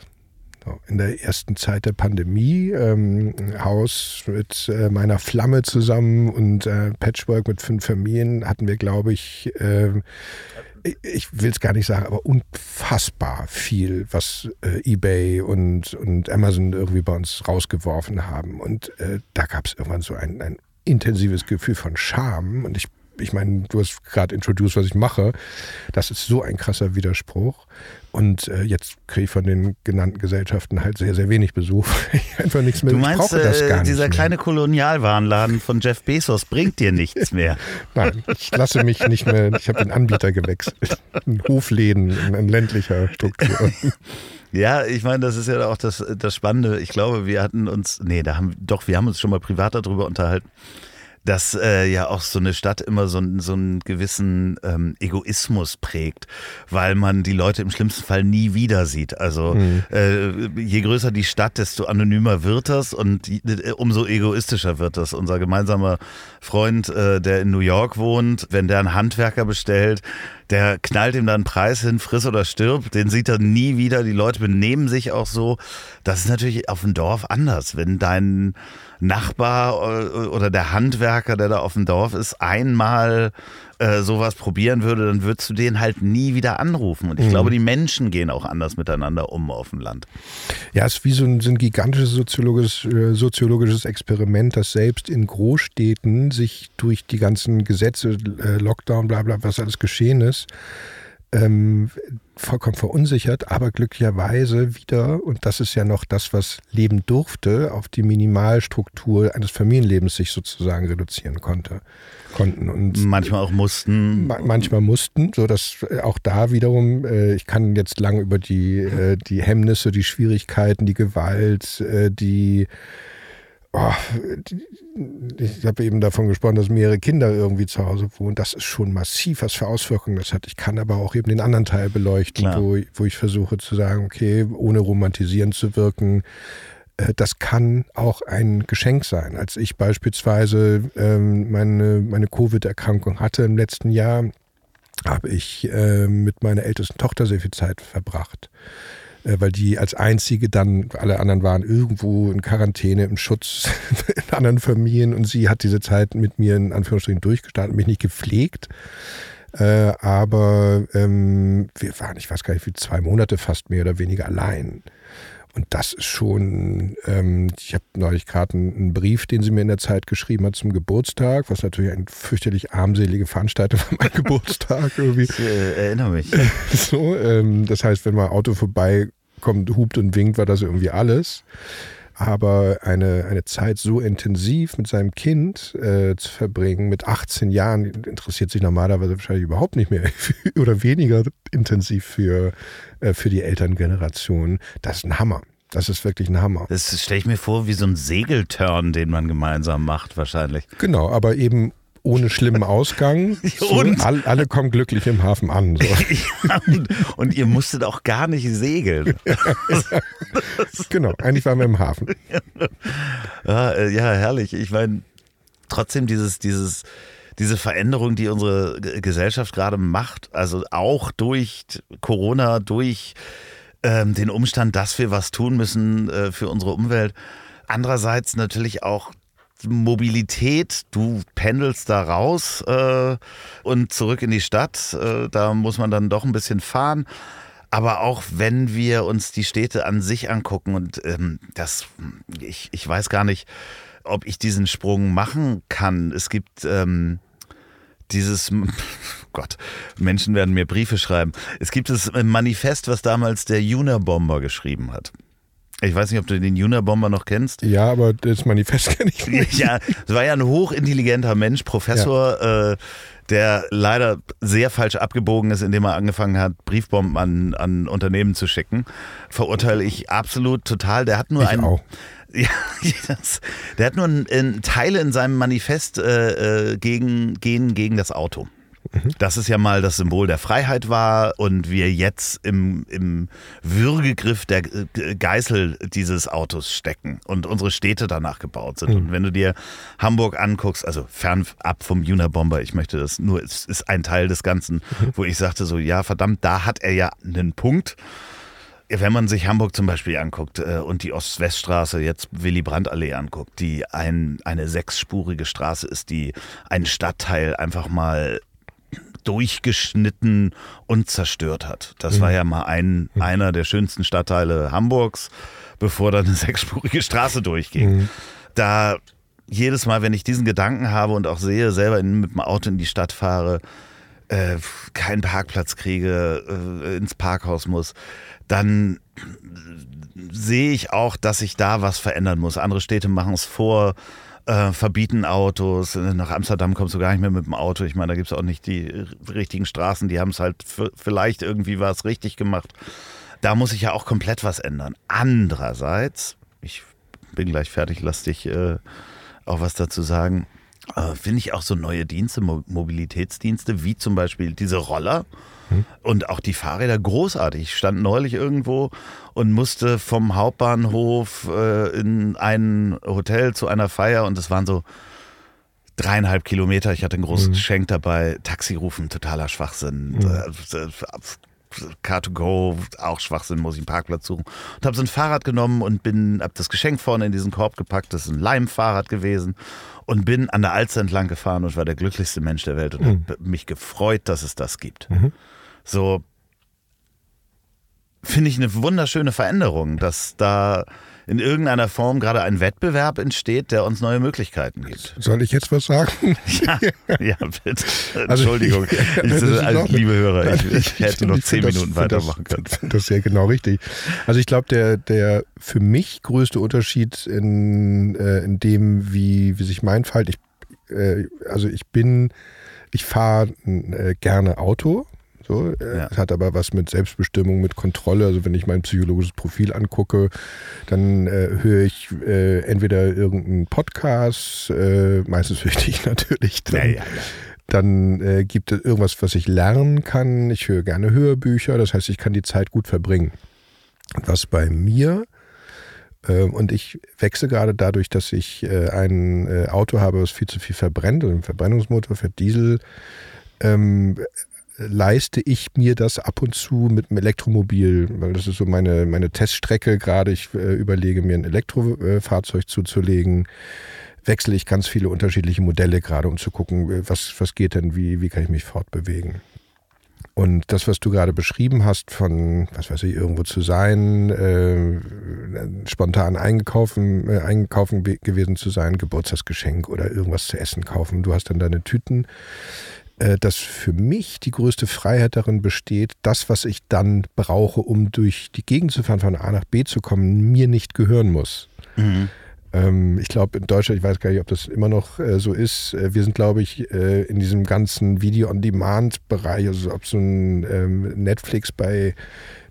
In der ersten Zeit der Pandemie, ähm, Haus mit äh, meiner Flamme zusammen und äh, Patchwork mit fünf Familien hatten wir, glaube ich, äh, ich will es gar nicht sagen, aber unfassbar viel, was äh, eBay und, und Amazon irgendwie bei uns rausgeworfen haben. Und äh, da gab es irgendwann so ein, ein intensives Gefühl von Scham. Und ich ich meine, du hast gerade introduced, was ich mache. Das ist so ein krasser Widerspruch. Und äh, jetzt kriege ich von den genannten Gesellschaften halt sehr, sehr wenig Besuch. einfach nichts mehr. Du meinst, äh, dieser kleine Kolonialwarenladen von Jeff Bezos bringt dir nichts mehr? Nein, ich lasse mich nicht mehr, ich habe den Anbieter gewechselt. Ein Hofläden in, in ländlicher Struktur. Ja, ich meine, das ist ja auch das, das Spannende. Ich glaube, wir hatten uns, nee, da haben, doch, wir haben uns schon mal privat darüber unterhalten dass äh, ja auch so eine Stadt immer so, so einen gewissen ähm, Egoismus prägt, weil man die Leute im schlimmsten Fall nie wieder sieht. Also mhm. äh, je größer die Stadt, desto anonymer wird das und äh, umso egoistischer wird das. Unser gemeinsamer Freund, äh, der in New York wohnt, wenn der einen Handwerker bestellt, der knallt ihm dann einen Preis hin, friss oder stirb, den sieht er nie wieder. Die Leute benehmen sich auch so. Das ist natürlich auf dem Dorf anders. Wenn dein Nachbar äh, oder der Handwerker, der da auf dem Dorf ist, einmal äh, sowas probieren würde, dann würdest du den halt nie wieder anrufen. Und ich mhm. glaube, die Menschen gehen auch anders miteinander um auf dem Land. Ja, es ist wie so ein, so ein gigantisches soziologisches, äh, soziologisches Experiment, das selbst in Großstädten sich durch die ganzen Gesetze, äh, Lockdown, bla bla, was alles geschehen ist, ähm, vollkommen verunsichert, aber glücklicherweise wieder, und das ist ja noch das, was leben durfte, auf die Minimalstruktur eines Familienlebens sich sozusagen reduzieren konnte. Konnten. Und manchmal auch mussten. Ma manchmal mussten, so dass äh, auch da wiederum, äh, ich kann jetzt lang über die, äh, die Hemmnisse, die Schwierigkeiten, die Gewalt, äh, die Oh, ich habe eben davon gesprochen, dass mehrere Kinder irgendwie zu Hause wohnen. Das ist schon massiv, was für Auswirkungen das hat. Ich kann aber auch eben den anderen Teil beleuchten, wo, wo ich versuche zu sagen, okay, ohne romantisierend zu wirken, äh, das kann auch ein Geschenk sein. Als ich beispielsweise ähm, meine, meine Covid-Erkrankung hatte im letzten Jahr, habe ich äh, mit meiner ältesten Tochter sehr viel Zeit verbracht. Äh, weil die als einzige dann, alle anderen waren irgendwo in Quarantäne, im Schutz in anderen Familien und sie hat diese Zeit mit mir in Anführungsstrichen durchgestanden, mich nicht gepflegt. Äh, aber ähm, wir waren, ich weiß gar nicht, wie zwei Monate fast mehr oder weniger allein. Und das ist schon, ähm, ich habe neulich gerade einen, Brief, den sie mir in der Zeit geschrieben hat zum Geburtstag, was natürlich eine fürchterlich armselige Veranstaltung war, mein Geburtstag irgendwie. Ich äh, erinnere mich. so, ähm, das heißt, wenn mein Auto vorbeikommt, hupt und winkt, war das irgendwie alles. Aber eine, eine Zeit so intensiv mit seinem Kind äh, zu verbringen, mit 18 Jahren, interessiert sich normalerweise wahrscheinlich überhaupt nicht mehr oder weniger intensiv für, äh, für die Elterngeneration. Das ist ein Hammer. Das ist wirklich ein Hammer. Das stelle ich mir vor wie so ein Segelturn, den man gemeinsam macht, wahrscheinlich. Genau, aber eben ohne schlimmen Ausgang. So, all, alle kommen glücklich im Hafen an. So. Ja, und, und, ihr musstet auch gar nicht segeln. genau, eigentlich waren wir im Hafen. Ja, äh, ja herrlich. Ich meine, trotzdem dieses, dieses, diese Veränderung, die unsere Gesellschaft gerade macht, also auch durch Corona, durch ähm, den Umstand, dass wir was tun müssen äh, für unsere Umwelt. Andererseits natürlich auch Mobilität, du pendelst da raus äh, und zurück in die Stadt. Äh, da muss man dann doch ein bisschen fahren. Aber auch wenn wir uns die Städte an sich angucken und ähm, das, ich, ich weiß gar nicht, ob ich diesen Sprung machen kann. Es gibt ähm, dieses, Gott, Menschen werden mir Briefe schreiben. Es gibt das Manifest, was damals der Unabomber geschrieben hat. Ich weiß nicht, ob du den Unabomber noch kennst. Ja, aber das Manifest kenne ich nicht. Ja, es war ja ein hochintelligenter Mensch, Professor, ja. äh, der leider sehr falsch abgebogen ist, indem er angefangen hat, Briefbomben an, an Unternehmen zu schicken. Verurteile ich absolut total. Der hat nur ich einen. Auch. Ja, das, der hat nur ein, ein Teile in seinem Manifest äh, äh gegen, gegen, gegen das Auto. Mhm. Das ist ja mal das Symbol der Freiheit war und wir jetzt im, im Würgegriff der Geißel dieses Autos stecken und unsere Städte danach gebaut sind. Mhm. Und wenn du dir Hamburg anguckst, also fernab vom Unabomber, ich möchte das nur, es ist ein Teil des Ganzen, mhm. wo ich sagte so, ja verdammt, da hat er ja einen Punkt wenn man sich Hamburg zum Beispiel anguckt äh, und die Ost-West-Straße, jetzt Willy Brandt-Allee anguckt, die ein, eine sechsspurige Straße ist, die einen Stadtteil einfach mal durchgeschnitten und zerstört hat. Das mhm. war ja mal ein, mhm. einer der schönsten Stadtteile Hamburgs, bevor dann eine sechsspurige Straße durchging. Mhm. Da jedes Mal, wenn ich diesen Gedanken habe und auch sehe, selber in, mit dem Auto in die Stadt fahre, äh, keinen Parkplatz kriege, äh, ins Parkhaus muss, dann sehe ich auch, dass ich da was verändern muss. Andere Städte machen es vor äh, verbieten Autos. Nach Amsterdam kommst du gar nicht mehr mit dem Auto. Ich meine, da gibt es auch nicht die richtigen Straßen. Die haben es halt vielleicht irgendwie was richtig gemacht. Da muss ich ja auch komplett was ändern. Andererseits, ich bin gleich fertig, lass dich äh, auch was dazu sagen. Äh, Finde ich auch so neue Dienste, Mo Mobilitätsdienste, wie zum Beispiel diese Roller und auch die Fahrräder großartig. Ich stand neulich irgendwo und musste vom Hauptbahnhof äh, in ein Hotel zu einer Feier und es waren so dreieinhalb Kilometer. Ich hatte ein großes mhm. Geschenk dabei. Taxi rufen, totaler Schwachsinn. Mhm. Äh, Car2Go, auch Schwachsinn, muss ich einen Parkplatz suchen. Und habe so ein Fahrrad genommen und bin, habe das Geschenk vorne in diesen Korb gepackt. Das ist ein Leimfahrrad gewesen. Und bin an der Alster entlang gefahren und war der glücklichste Mensch der Welt und mhm. habe mich gefreut, dass es das gibt. Mhm. So finde ich eine wunderschöne Veränderung, dass da in irgendeiner Form gerade ein Wettbewerb entsteht, der uns neue Möglichkeiten gibt. Soll ich jetzt was sagen? Ja, ja bitte. Also Entschuldigung. Also ich, ich, also, liebe Hörer, ich, ich hätte noch zehn Minuten weitermachen können. Das ist ja genau richtig. Also ich glaube, der, der für mich größte Unterschied in, äh, in dem, wie, wie sich mein Fall, ich, äh, also ich bin, ich fahre äh, gerne Auto, so, äh, ja. Es hat aber was mit Selbstbestimmung, mit Kontrolle. Also wenn ich mein psychologisches Profil angucke, dann äh, höre ich äh, entweder irgendeinen Podcast, äh, meistens höre ich natürlich. Dann, ja, ja, dann äh, gibt es irgendwas, was ich lernen kann. Ich höre gerne Hörbücher, das heißt, ich kann die Zeit gut verbringen. Was bei mir ähm, und ich wechsle gerade dadurch, dass ich äh, ein Auto habe, was viel zu viel verbrennt, also ein Verbrennungsmotor für Diesel, ähm, leiste ich mir das ab und zu mit einem Elektromobil, weil das ist so meine, meine Teststrecke gerade. Ich äh, überlege mir ein Elektrofahrzeug zuzulegen. Wechsle ich ganz viele unterschiedliche Modelle gerade, um zu gucken, äh, was, was geht denn, wie, wie kann ich mich fortbewegen. Und das, was du gerade beschrieben hast, von, was weiß ich, irgendwo zu sein, äh, spontan eingekaufen, äh, eingekaufen gewesen zu sein, Geburtstagsgeschenk oder irgendwas zu essen kaufen. Du hast dann deine Tüten dass für mich die größte Freiheit darin besteht, das, was ich dann brauche, um durch die Gegend zu fahren, von A nach B zu kommen, mir nicht gehören muss. Mhm. Ähm, ich glaube, in Deutschland, ich weiß gar nicht, ob das immer noch äh, so ist, äh, wir sind, glaube ich, äh, in diesem ganzen Video-on-Demand-Bereich, also ob so ein ähm, Netflix bei,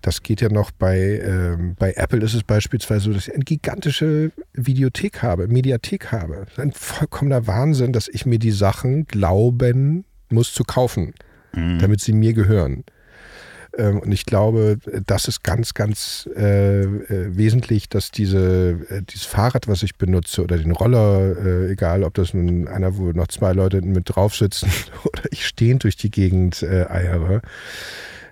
das geht ja noch bei, ähm, bei Apple ist es beispielsweise so, dass ich eine gigantische Videothek habe, Mediathek habe. Das ist ein vollkommener Wahnsinn, dass ich mir die Sachen glauben muss zu kaufen, mhm. damit sie mir gehören. Ähm, und ich glaube, das ist ganz, ganz äh, äh, wesentlich, dass diese, äh, dieses Fahrrad, was ich benutze, oder den Roller, äh, egal ob das nun einer, wo noch zwei Leute mit drauf sitzen oder ich stehend durch die Gegend äh, eiere,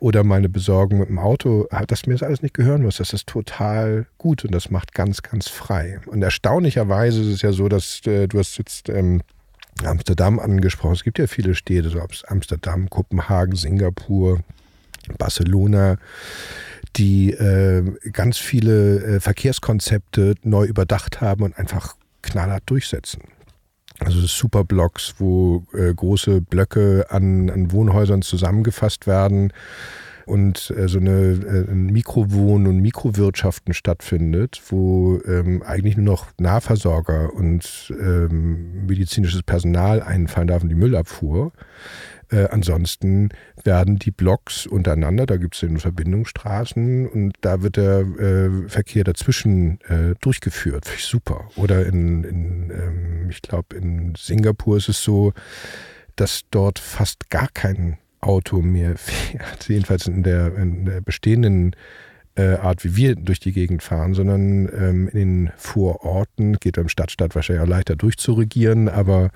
oder meine Besorgung mit dem Auto, dass mir das alles nicht gehören muss. Das ist total gut und das macht ganz, ganz frei. Und erstaunlicherweise ist es ja so, dass äh, du hast jetzt ähm, Amsterdam angesprochen. Es gibt ja viele Städte, so Amsterdam, Kopenhagen, Singapur, Barcelona, die äh, ganz viele äh, Verkehrskonzepte neu überdacht haben und einfach knallhart durchsetzen. Also Superblocks, wo äh, große Blöcke an, an Wohnhäusern zusammengefasst werden und äh, so eine äh, Mikrowohn- und Mikrowirtschaften stattfindet, wo ähm, eigentlich nur noch Nahversorger und ähm, medizinisches Personal einfallen darf und die Müllabfuhr. Äh, ansonsten werden die Blocks untereinander, da gibt es den Verbindungsstraßen und da wird der äh, Verkehr dazwischen äh, durchgeführt. Finde ich super. Oder in, in ähm, ich glaube, in Singapur ist es so, dass dort fast gar kein Auto mehr fährt, jedenfalls in der, in der bestehenden äh, Art, wie wir durch die Gegend fahren, sondern ähm, in den Vororten geht beim Stadtstaat wahrscheinlich auch leichter durchzuregieren, aber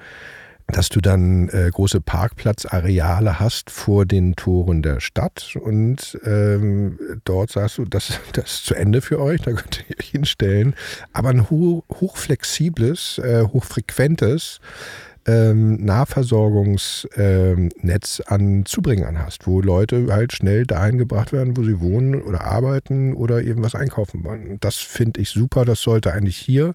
dass du dann äh, große Parkplatzareale hast vor den Toren der Stadt und ähm, dort sagst du, das, das ist zu Ende für euch, da könnt ihr euch hinstellen. Aber ein ho hochflexibles, äh, hochfrequentes ähm, Nahversorgungsnetz ähm, an Zubringern hast, wo Leute halt schnell dahin gebracht werden, wo sie wohnen oder arbeiten oder eben was einkaufen wollen. Das finde ich super, das sollte eigentlich hier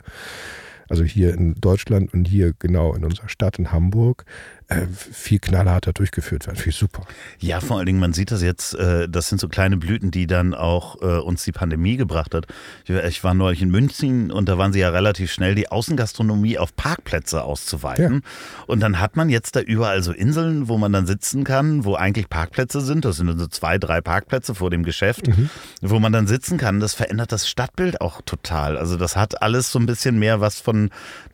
also hier in Deutschland und hier genau in unserer Stadt in Hamburg, äh, viel knallharter durchgeführt werden. Viel super. Ja, vor allen Dingen, man sieht das jetzt, äh, das sind so kleine Blüten, die dann auch äh, uns die Pandemie gebracht hat. Ich, ich, war neulich in München und da waren sie ja relativ schnell, die Außengastronomie auf Parkplätze auszuweiten. Ja. Und dann hat man jetzt da überall so Inseln, wo man dann sitzen kann, wo eigentlich Parkplätze sind. Das sind so zwei, drei Parkplätze vor dem Geschäft, mhm. wo man dann sitzen kann. Das verändert das Stadtbild auch total. Also das hat alles so ein bisschen mehr was von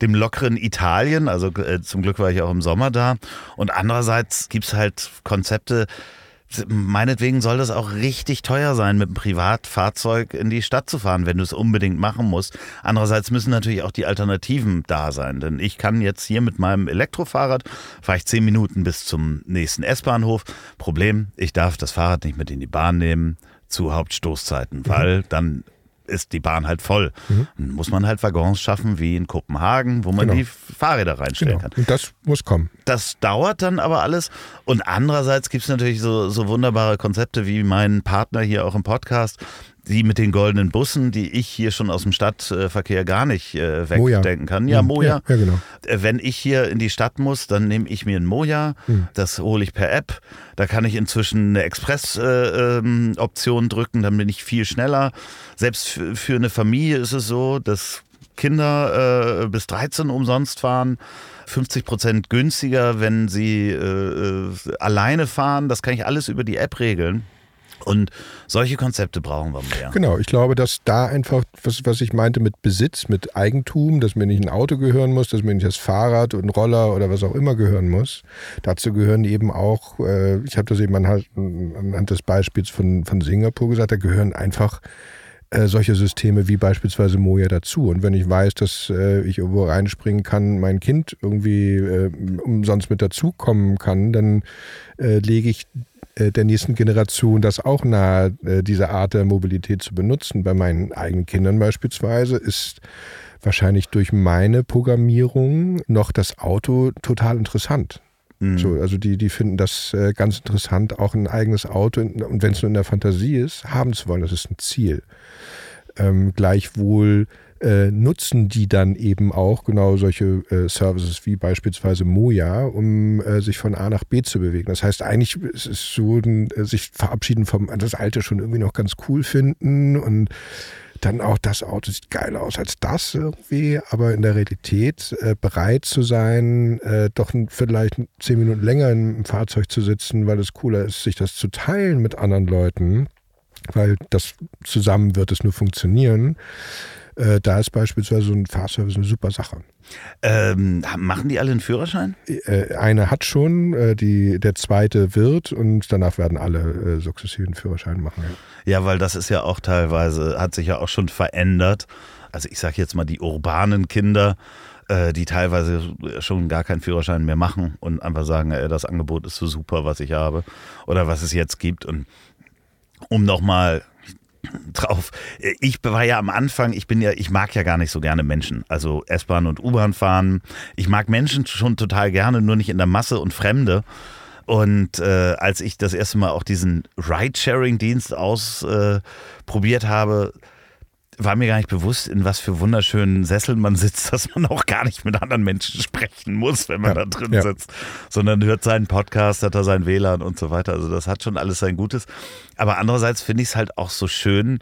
dem lockeren Italien. Also äh, zum Glück war ich auch im Sommer da. Und andererseits gibt es halt Konzepte, meinetwegen soll das auch richtig teuer sein, mit einem Privatfahrzeug in die Stadt zu fahren, wenn du es unbedingt machen musst. Andererseits müssen natürlich auch die Alternativen da sein, denn ich kann jetzt hier mit meinem Elektrofahrrad, fahre ich zehn Minuten bis zum nächsten S-Bahnhof. Problem, ich darf das Fahrrad nicht mit in die Bahn nehmen zu Hauptstoßzeiten, weil dann ist die Bahn halt voll. Mhm. Dann muss man halt Waggons schaffen wie in Kopenhagen, wo man genau. die Fahrräder reinstellen genau. kann. Und das muss kommen. Das dauert dann aber alles. Und andererseits gibt es natürlich so, so wunderbare Konzepte wie mein Partner hier auch im Podcast, die mit den goldenen Bussen, die ich hier schon aus dem Stadtverkehr gar nicht äh, wegdenken kann. Ja, Moja. Ja, ja, genau. Äh, wenn ich hier in die Stadt muss, dann nehme ich mir ein Moja. Mhm. Das hole ich per App. Da kann ich inzwischen eine Express-Option äh, ähm, drücken, dann bin ich viel schneller. Selbst für, für eine Familie ist es so, dass Kinder äh, bis 13 umsonst fahren. 50 Prozent günstiger, wenn sie äh, äh, alleine fahren. Das kann ich alles über die App regeln. Und solche Konzepte brauchen wir mehr. Genau, ich glaube, dass da einfach, was, was ich meinte mit Besitz, mit Eigentum, dass mir nicht ein Auto gehören muss, dass mir nicht das Fahrrad und Roller oder was auch immer gehören muss. Dazu gehören eben auch, äh, ich habe das eben anhand, des Beispiels von, von Singapur gesagt, da gehören einfach äh, solche Systeme wie beispielsweise Moja dazu. Und wenn ich weiß, dass äh, ich irgendwo reinspringen kann, mein Kind irgendwie äh, umsonst mit dazukommen kann, dann äh, lege ich der nächsten Generation das auch nahe, äh, diese Art der Mobilität zu benutzen. Bei meinen eigenen Kindern beispielsweise ist wahrscheinlich durch meine Programmierung noch das Auto total interessant. Mhm. So, also die, die finden das äh, ganz interessant, auch ein eigenes Auto, und wenn es nur in der Fantasie ist, haben zu wollen. Das ist ein Ziel. Ähm, gleichwohl äh, nutzen die dann eben auch genau solche äh, Services wie beispielsweise Moja, um äh, sich von A nach B zu bewegen. Das heißt, eigentlich ist es so, ein, äh, sich verabschieden vom das Alte schon irgendwie noch ganz cool finden und dann auch das Auto sieht geiler aus als das irgendwie, aber in der Realität äh, bereit zu sein, äh, doch vielleicht zehn Minuten länger im Fahrzeug zu sitzen, weil es cooler ist, sich das zu teilen mit anderen Leuten, weil das zusammen wird es nur funktionieren. Äh, da ist beispielsweise so ein Fahrservice eine super Sache. Ähm, machen die alle einen Führerschein? Äh, eine hat schon, äh, die, der zweite wird und danach werden alle äh, sukzessive einen Führerschein machen. Ja. weil das ist ja auch teilweise, hat sich ja auch schon verändert. Also ich sage jetzt mal die urbanen Kinder, äh, die teilweise schon gar keinen Führerschein mehr machen und einfach sagen, ey, das Angebot ist so super, was ich habe oder was es jetzt gibt. Und um nochmal drauf. Ich war ja am Anfang, ich bin ja, ich mag ja gar nicht so gerne Menschen. Also S-Bahn und U-Bahn fahren. Ich mag Menschen schon total gerne, nur nicht in der Masse und Fremde. Und äh, als ich das erste Mal auch diesen Ride-Sharing-Dienst ausprobiert äh, habe, war mir gar nicht bewusst, in was für wunderschönen Sesseln man sitzt, dass man auch gar nicht mit anderen Menschen sprechen muss, wenn man ja, da drin ja. sitzt, sondern hört seinen Podcast, hat er sein WLAN und so weiter. Also das hat schon alles sein Gutes. Aber andererseits finde ich es halt auch so schön,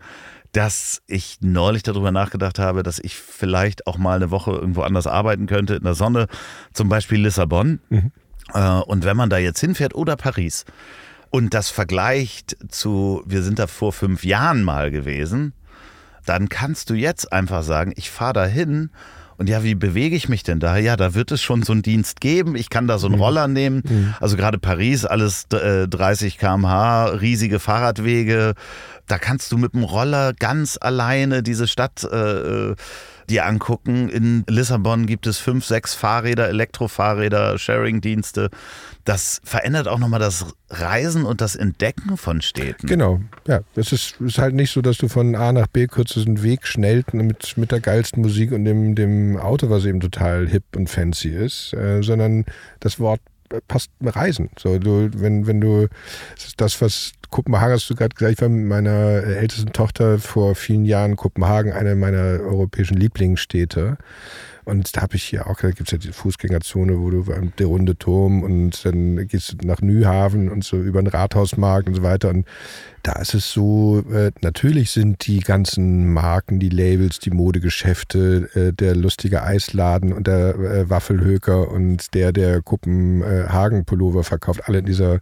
dass ich neulich darüber nachgedacht habe, dass ich vielleicht auch mal eine Woche irgendwo anders arbeiten könnte, in der Sonne, zum Beispiel Lissabon. Mhm. Äh, und wenn man da jetzt hinfährt oder Paris und das vergleicht zu, wir sind da vor fünf Jahren mal gewesen, dann kannst du jetzt einfach sagen, ich fahre da hin und ja, wie bewege ich mich denn da? Ja, da wird es schon so einen Dienst geben. Ich kann da so einen mhm. Roller nehmen. Mhm. Also gerade Paris, alles äh, 30 km/h, riesige Fahrradwege. Da kannst du mit dem Roller ganz alleine diese Stadt äh, äh dir angucken. In Lissabon gibt es fünf, sechs Fahrräder, Elektrofahrräder, Sharing-Dienste. Das verändert auch nochmal das Reisen und das Entdecken von Städten. Genau, ja. Es ist, ist halt nicht so, dass du von A nach B kürzesten Weg schnell mit, mit der geilsten Musik und dem, dem Auto, was eben total hip und fancy ist, äh, sondern das Wort passt Reisen. So, du, wenn, wenn du das, was Kopenhagen hast du gerade gesagt, ich war mit meiner ältesten Tochter vor vielen Jahren Kopenhagen, eine meiner europäischen Lieblingsstädte. Und da habe ich hier auch, da gibt es ja die Fußgängerzone, wo du der runde Turm und dann gehst du nach Nühaven und so über den Rathausmarkt und so weiter. Und da ist es so, äh, natürlich sind die ganzen Marken, die Labels, die Modegeschäfte, äh, der lustige Eisladen und der äh, Waffelhöker und der, der Kuppenhagen-Pullover verkauft, alle in dieser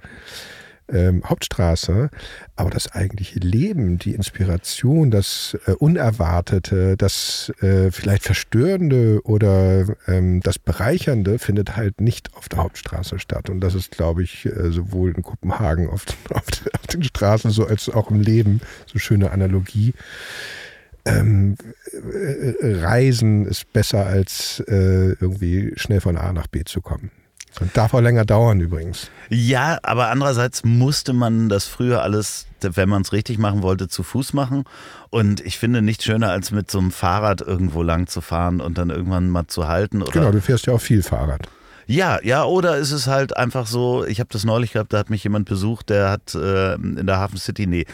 ähm, Hauptstraße. Aber das eigentliche Leben, die Inspiration, das äh, Unerwartete, das äh, vielleicht Verstörende oder ähm, das Bereichernde findet halt nicht auf der Hauptstraße statt. Und das ist, glaube ich, äh, sowohl in Kopenhagen auf, auf, auf, den Straßen so als auch im Leben so schöne Analogie. Ähm, äh, Reisen ist besser als äh, irgendwie schnell von A nach B zu kommen. Und darf auch länger dauern übrigens. Ja, aber andererseits musste man das früher alles, wenn man es richtig machen wollte, zu Fuß machen. Und ich finde nichts schöner, als mit so einem Fahrrad irgendwo lang zu fahren und dann irgendwann mal zu halten. Oder genau, du fährst ja auch viel Fahrrad. Ja, ja, oder ist es halt einfach so, ich habe das neulich gehabt, da hat mich jemand besucht, der hat äh, in der Hafen City, nee,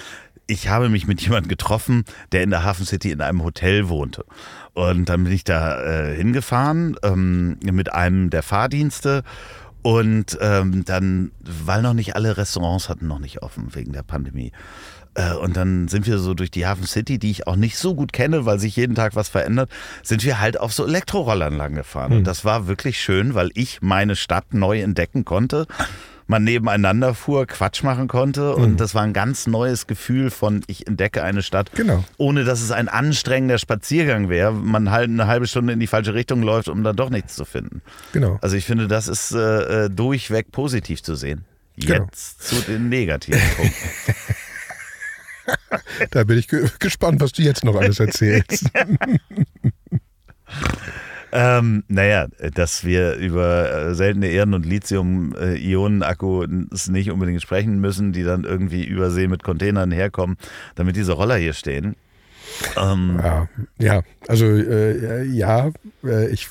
ich habe mich mit jemandem getroffen, der in der Hafen City in einem Hotel wohnte. Und dann bin ich da äh, hingefahren ähm, mit einem der Fahrdienste. Und ähm, dann, weil noch nicht alle Restaurants hatten noch nicht offen wegen der Pandemie. Äh, und dann sind wir so durch die Hafen City, die ich auch nicht so gut kenne, weil sich jeden Tag was verändert, sind wir halt auf so Elektrorollern lang gefahren. Mhm. Und das war wirklich schön, weil ich meine Stadt neu entdecken konnte man nebeneinander fuhr, Quatsch machen konnte. Und mhm. das war ein ganz neues Gefühl von, ich entdecke eine Stadt, genau. ohne dass es ein anstrengender Spaziergang wäre. Man halt eine halbe Stunde in die falsche Richtung läuft, um dann doch nichts zu finden. Genau. Also ich finde, das ist äh, äh durchweg positiv zu sehen. Genau. Jetzt genau. zu den negativen Punkten. da bin ich ge gespannt, was du jetzt noch alles erzählst. Ähm, naja, dass wir über äh, seltene Erden und Lithium-Ionen-Akkus nicht unbedingt sprechen müssen, die dann irgendwie über See mit Containern herkommen, damit diese Roller hier stehen. Ähm, ja, ja, also äh, ja, äh, ich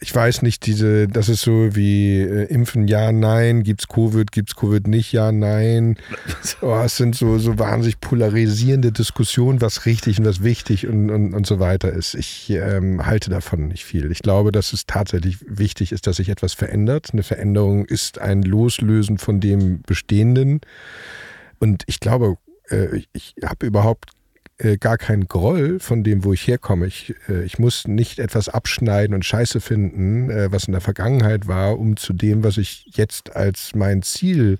ich weiß nicht, diese, das ist so wie äh, Impfen, ja, nein, gibt's Covid, gibt's Covid nicht, ja, nein. Oh, es sind so, so wahnsinnig polarisierende Diskussionen, was richtig und was wichtig und, und, und so weiter ist. Ich ähm, halte davon nicht viel. Ich glaube, dass es tatsächlich wichtig ist, dass sich etwas verändert. Eine Veränderung ist ein Loslösen von dem Bestehenden. Und ich glaube, äh, ich habe überhaupt äh, gar kein Groll von dem, wo ich herkomme. Ich, äh, ich muss nicht etwas abschneiden und Scheiße finden, äh, was in der Vergangenheit war, um zu dem, was ich jetzt als mein Ziel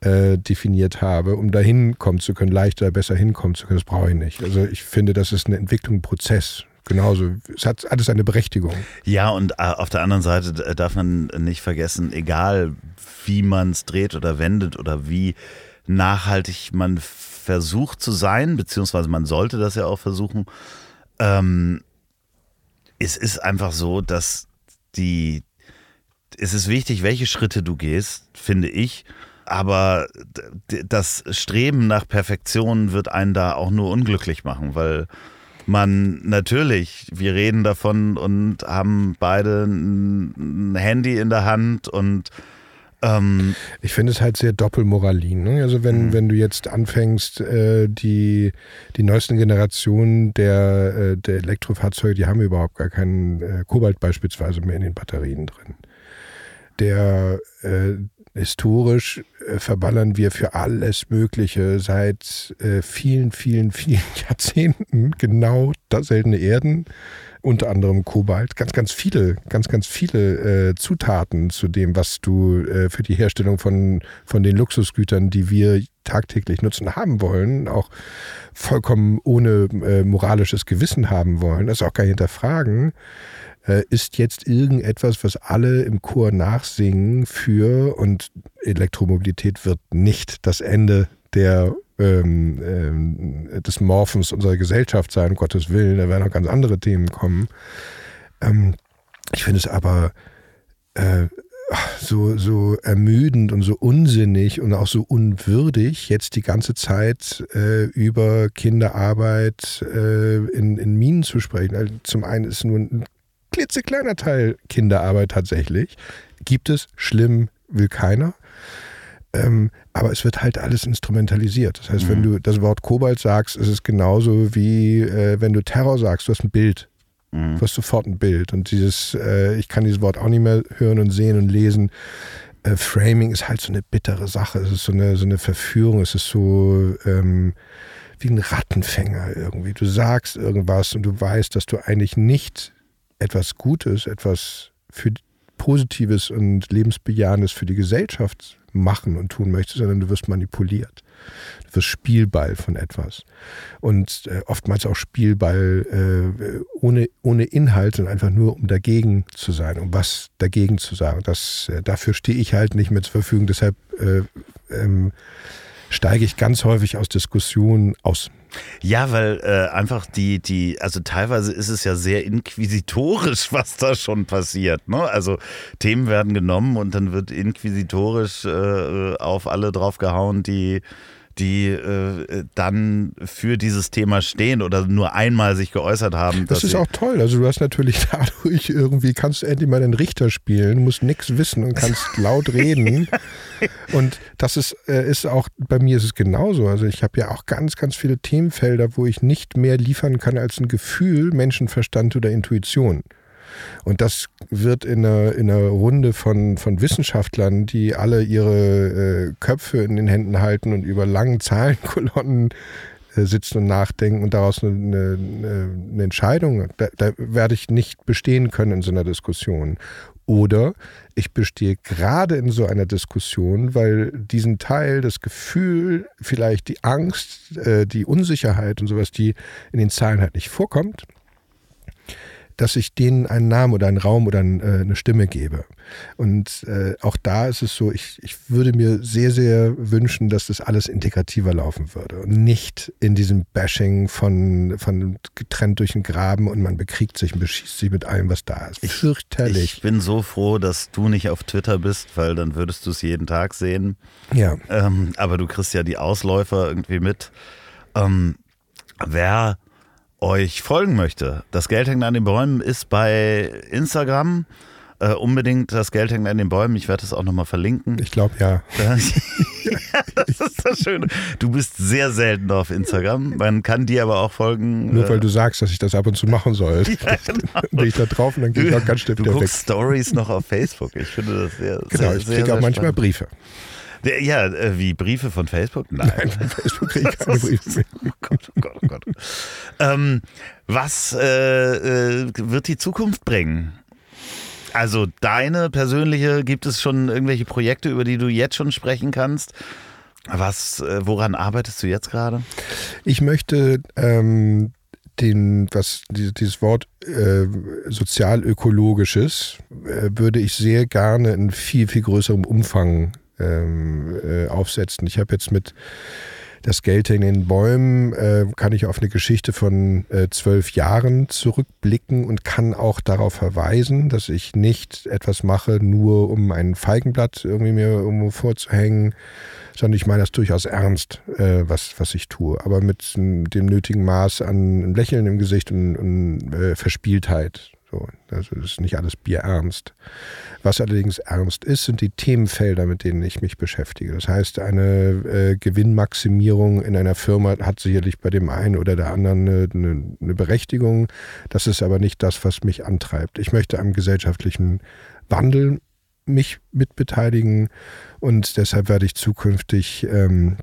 äh, definiert habe, um dahin kommen zu können, leichter, besser hinkommen zu können. Das brauche ich nicht. Also ich finde, das ist eine Entwicklung, ein Prozess. Genauso. Es hat alles eine Berechtigung. Ja, und äh, auf der anderen Seite darf man nicht vergessen, egal wie man es dreht oder wendet oder wie nachhaltig man versucht zu sein, beziehungsweise man sollte das ja auch versuchen. Ähm, es ist einfach so, dass die, es ist wichtig, welche Schritte du gehst, finde ich. Aber das Streben nach Perfektion wird einen da auch nur unglücklich machen, weil man natürlich, wir reden davon und haben beide ein Handy in der Hand und Ähm, ich finde es halt sehr doppelmoralin. Ne? Also wenn, mhm. wenn du jetzt anfängst, äh, die, die neuesten Generationen der, äh, der Elektrofahrzeuge, die haben überhaupt gar keinen äh, Kobalt beispielsweise mehr in den Batterien drin. Der äh, historisch äh, verballern wir für alles Mögliche seit äh, vielen, vielen, vielen Jahrzehnten genau das seltene Erden unter anderem Kobalt, ganz, ganz viele, ganz, ganz viele äh, Zutaten zu dem, was du äh, für die Herstellung von, von den Luxusgütern, die wir tagtäglich nutzen, haben wollen, auch vollkommen ohne äh, moralisches Gewissen haben wollen, das auch gar nicht hinterfragen, äh, ist jetzt irgendetwas, was alle im Chor nachsingen für und Elektromobilität wird nicht das Ende der ähm, ähm, des Morphens unserer Gesellschaft sein, um Gottes Willen. Da werden noch ganz andere Themen kommen. Ähm, ich finde es aber äh, so, so ermüdend und so unsinnig und auch so unwürdig, jetzt die ganze Zeit äh, über Kinderarbeit äh, in, in Minen zu sprechen. Also zum einen ist nur ein klitzekleiner Teil Kinderarbeit tatsächlich. Gibt es, schlimm, will keiner. Ähm, aber es wird halt alles instrumentalisiert. Das heißt, mhm. wenn du das Wort Kobalt sagst, ist es genauso wie äh, wenn du Terror sagst, du hast ein Bild. Mhm. Du hast sofort ein Bild. Und dieses, äh, ich kann dieses Wort auch nicht mehr hören und sehen und lesen. Äh, Framing ist halt so eine bittere Sache. Es ist so eine, so eine Verführung. Es ist so ähm, wie ein Rattenfänger irgendwie. Du sagst irgendwas und du weißt, dass du eigentlich nicht etwas Gutes, etwas für Positives und Lebensbejahendes für die Gesellschaft machen und tun möchtest, sondern du wirst manipuliert. Du wirst Spielball von etwas. Und äh, oftmals auch Spielball äh, ohne, ohne Inhalt, sondern einfach nur, um dagegen zu sein, um was dagegen zu sagen. Das, äh, dafür stehe ich halt nicht mehr zur Verfügung. Deshalb äh, ähm, steige ich ganz häufig aus Diskussionen aus. Ja, weil äh, einfach die, die, also teilweise ist es ja sehr inquisitorisch, was da schon passiert. Ne? Also Themen werden genommen und dann wird inquisitorisch äh, auf alle draufgehauen, die die äh, dann für dieses Thema stehen oder nur einmal sich geäußert haben. Das ist auch toll. Also du hast natürlich dadurch irgendwie, kannst du endlich mal den Richter spielen, musst nichts wissen und kannst laut reden. Und das ist, äh, ist auch, bei mir ist es genauso. Also ich habe ja auch ganz, ganz viele Themenfelder, wo ich nicht mehr liefern kann als ein Gefühl, Menschenverstand oder Intuition. Und das wird in einer, in einer Runde von, von Wissenschaftlern, die alle ihre äh, Köpfe in den Händen halten und über langen Zahlenkolonnen äh, sitzen und nachdenken und daraus eine, eine, eine Entscheidung, da, da werde ich nicht bestehen können in so einer Diskussion. Oder ich bestehe gerade in so einer Diskussion, weil diesen Teil, das Gefühl, vielleicht die Angst, äh, die Unsicherheit und sowas, die in den Zahlen halt nicht vorkommt, dass ich denen einen Namen oder einen Raum oder äh, eine Stimme gebe. Und äh, auch da ist es so, ich, ich würde mir sehr, sehr wünschen, dass das alles integrativer laufen würde und nicht in diesem Bashing von, von getrennt durch den Graben und man bekriegt sich und beschießt sich mit allem, was da ist. Ich, Fürchterlich. Ich bin so froh, dass du nicht auf Twitter bist, weil dann würdest du es jeden Tag sehen. Ja. Ähm, aber du kriegst ja die Ausläufer irgendwie mit. Ähm, wer euch folgen möchte, das Geld hängt an den Bäumen ist bei Instagram. Äh, unbedingt das Geld hängt an den Bäumen. Ich werde es auch nochmal verlinken. Ich glaube ja. das ist das Schöne. Du bist sehr selten auf Instagram. Man kann dir aber auch folgen. Nur weil äh, du sagst, dass ich das ab und zu machen soll. Ja, genau. Bin ich da drauf und dann gehe ich auch ganz schnell wieder weg. Du guckst Stories noch auf Facebook. Ich finde das sehr, Genau, sehr, ich kriege auch manchmal spannend. Briefe. Ja, äh, wie Briefe von Facebook? Nein, Nein von Facebook kriege ich keine Briefe. Oh Gott, oh Gott, oh Gott. Ähm, was äh, äh, wird die Zukunft bringen? Also deine persönliche, gibt es schon irgendwelche Projekte, über die du jetzt schon sprechen kannst? Was, äh, woran arbeitest du jetzt gerade? Ich möchte ähm, den, was dieses Wort äh, sozialökologisches äh, würde ich sehr gerne in viel, viel größerem Umfang ähm, äh, aufsetzen. Ich habe jetzt mit das Geld in den Bäumen äh, kann ich auf eine Geschichte von äh, zwölf Jahren zurückblicken und kann auch darauf verweisen, dass ich nicht etwas mache, nur um ein Feigenblatt irgendwie mir irgendwo vorzuhängen, sondern ich meine das durchaus ernst, äh, was, was ich tue, aber mit dem nötigen Maß an Lächeln im Gesicht und, und äh, Verspieltheit So, also das ist nicht alles Bier ernst. Was allerdings ernst ist, sind die Themenfelder, mit denen ich mich beschäftige. Das heißt, eine äh, Gewinnmaximierung in einer Firma hat sicherlich bei dem einen oder der anderen eine, eine, eine Berechtigung. Das ist aber nicht das, was mich antreibt. Ich möchte am gesellschaftlichen Wandel mich mitbeteiligen und deshalb werde ich zukünftig ähm,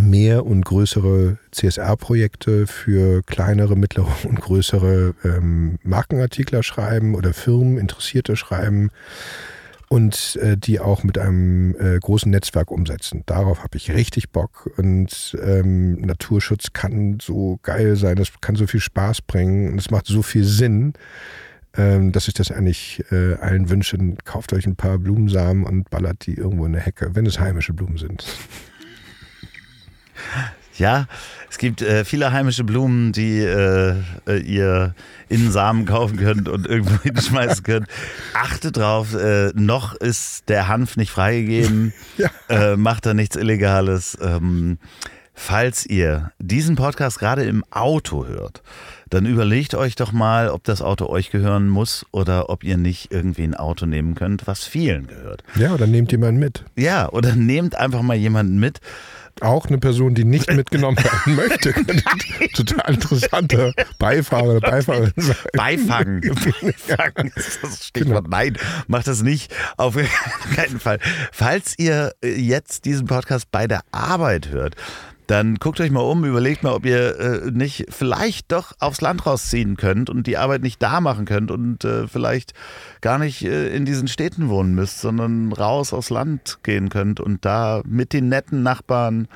mehr und größere CSR-Projekte für kleinere, mittlere und größere ähm, Markenartikler schreiben oder Firmen, Interessierte schreiben und äh, die auch mit einem äh, großen Netzwerk umsetzen. Darauf habe ich richtig Bock und ähm, Naturschutz kann so geil sein, es kann so viel Spaß bringen und es macht so viel Sinn, ähm, dass ich das eigentlich äh, allen wünsche. Kauft euch ein paar Blumensamen und ballert die irgendwo in der Hecke, wenn es heimische Blumen sind. Ja, es gibt äh, viele heimische Blumen, die äh, äh, ihr in Samen kaufen könnt und irgendwo hinschmeißen könnt. Achtet drauf, äh, noch ist der Hanf nicht freigegeben. ja. Äh, macht da nichts Illegales. Ähm, falls ihr diesen Podcast gerade im Auto hört, dann überlegt euch doch mal, ob das Auto euch gehören muss oder ob ihr nicht irgendwie ein Auto nehmen könnt, was vielen gehört. Ja, oder nehmt jemanden mit. Ja, oder nehmt einfach mal jemanden mit auch eine Person, die nicht mitgenommen werden möchte. Total interessanter Beifahrer oder Beifahrerin sein. Beifangen. Beifangen ist das Stichwort. Genau. Nein, macht das nicht. Auf keinen Fall. Falls ihr jetzt diesen Podcast bei der Arbeit hört, dann guckt euch mal um, überlegt mal, ob ihr äh, nicht vielleicht doch aufs Land rausziehen könnt und die Arbeit nicht da machen könnt und äh, vielleicht gar nicht äh, in diesen Städten wohnen müsst, sondern raus aufs Land gehen könnt und da mit den netten Nachbarn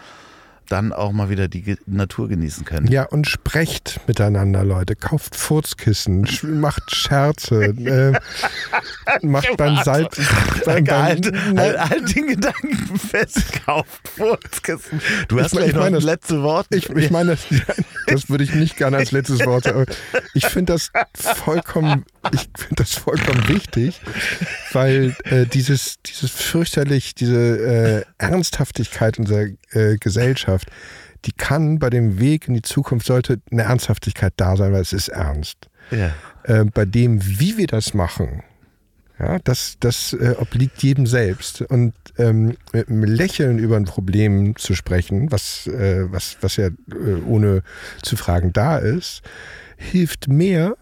dann auch mal wieder die Natur genießen können. Ja, und sprecht miteinander, Leute. Kauft Furzkissen, macht Scherze, äh, macht beim Salz. Beim, beim, halt, halt, halt den Gedanken fest, kauft Furzkissen. Du hast gleich noch meine, das letzte Wort. Ich, ich meine, das würde ich nicht gerne als letztes Wort sagen. Ich finde das vollkommen, ich finde das vollkommen wichtig, weil äh, dieses, dieses fürchterlich, diese äh, Ernsthaftigkeit unserer äh, Gesellschaft die kann bei dem Weg in die Zukunft sollte eine Ernsthaftigkeit da sein, weil es ist ernst. Ja. Äh, bei dem, wie wir das machen, ja, das, das äh, obliegt jedem selbst. Und ähm, mit einem Lächeln über ein Problem zu sprechen, was, äh, was, was ja äh, ohne zu fragen da ist, hilft mehr,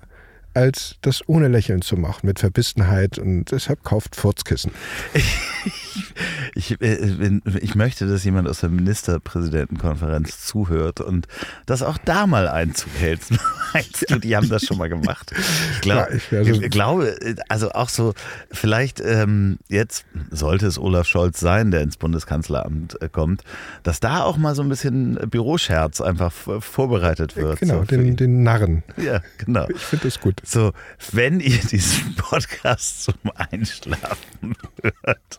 als das ohne Lächeln zu machen, mit Verbissenheit. Und deshalb kauft Furzkissen. ich, äh, ich möchte, dass jemand aus der Ministerpräsidentenkonferenz zuhört und das auch da mal Einzug hält. Meinst du, die haben das schon mal gemacht? Ich, glaub, ja, ich, also, ich glaube, also auch so, vielleicht ähm, jetzt sollte es Olaf Scholz sein, der ins Bundeskanzleramt äh, kommt, dass da auch mal so ein bisschen Büroscherz einfach vorbereitet wird. Genau, so den, den Narren. Ja, genau. Ich finde das gut. So, wenn ihr diesen Podcast zum Einschlafen hört,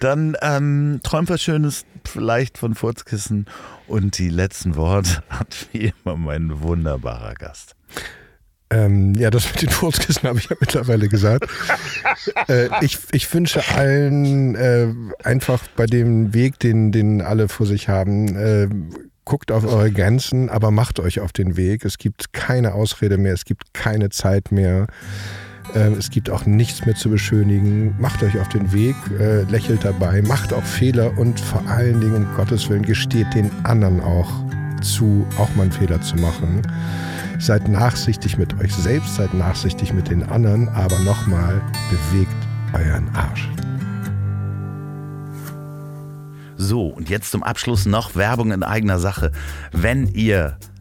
dann ähm, träumt was Schönes, vielleicht von Furzkissen. Und die letzten Worte hat wie immer mein wunderbarer Gast. Ähm, ja, das mit den Furzkissen habe ich ja mittlerweile gesagt. äh, ich, ich wünsche allen äh, einfach bei dem Weg, den, den alle vor sich haben, äh, guckt auf eure Grenzen, aber macht euch auf den Weg. Es gibt keine Ausrede mehr, es gibt keine Zeit mehr. Ähm, es gibt auch nichts mehr zu beschönigen. Macht euch auf den Weg, äh, lächelt dabei, macht auch Fehler und vor allen Dingen, um Gottes Willen, gesteht den anderen auch zu, auch mal einen Fehler zu machen. Seid nachsichtig mit euch selbst, seid nachsichtig mit den anderen, aber nochmal, bewegt euren Arsch. So, und jetzt zum Abschluss noch Werbung in eigener Sache. Wenn ihr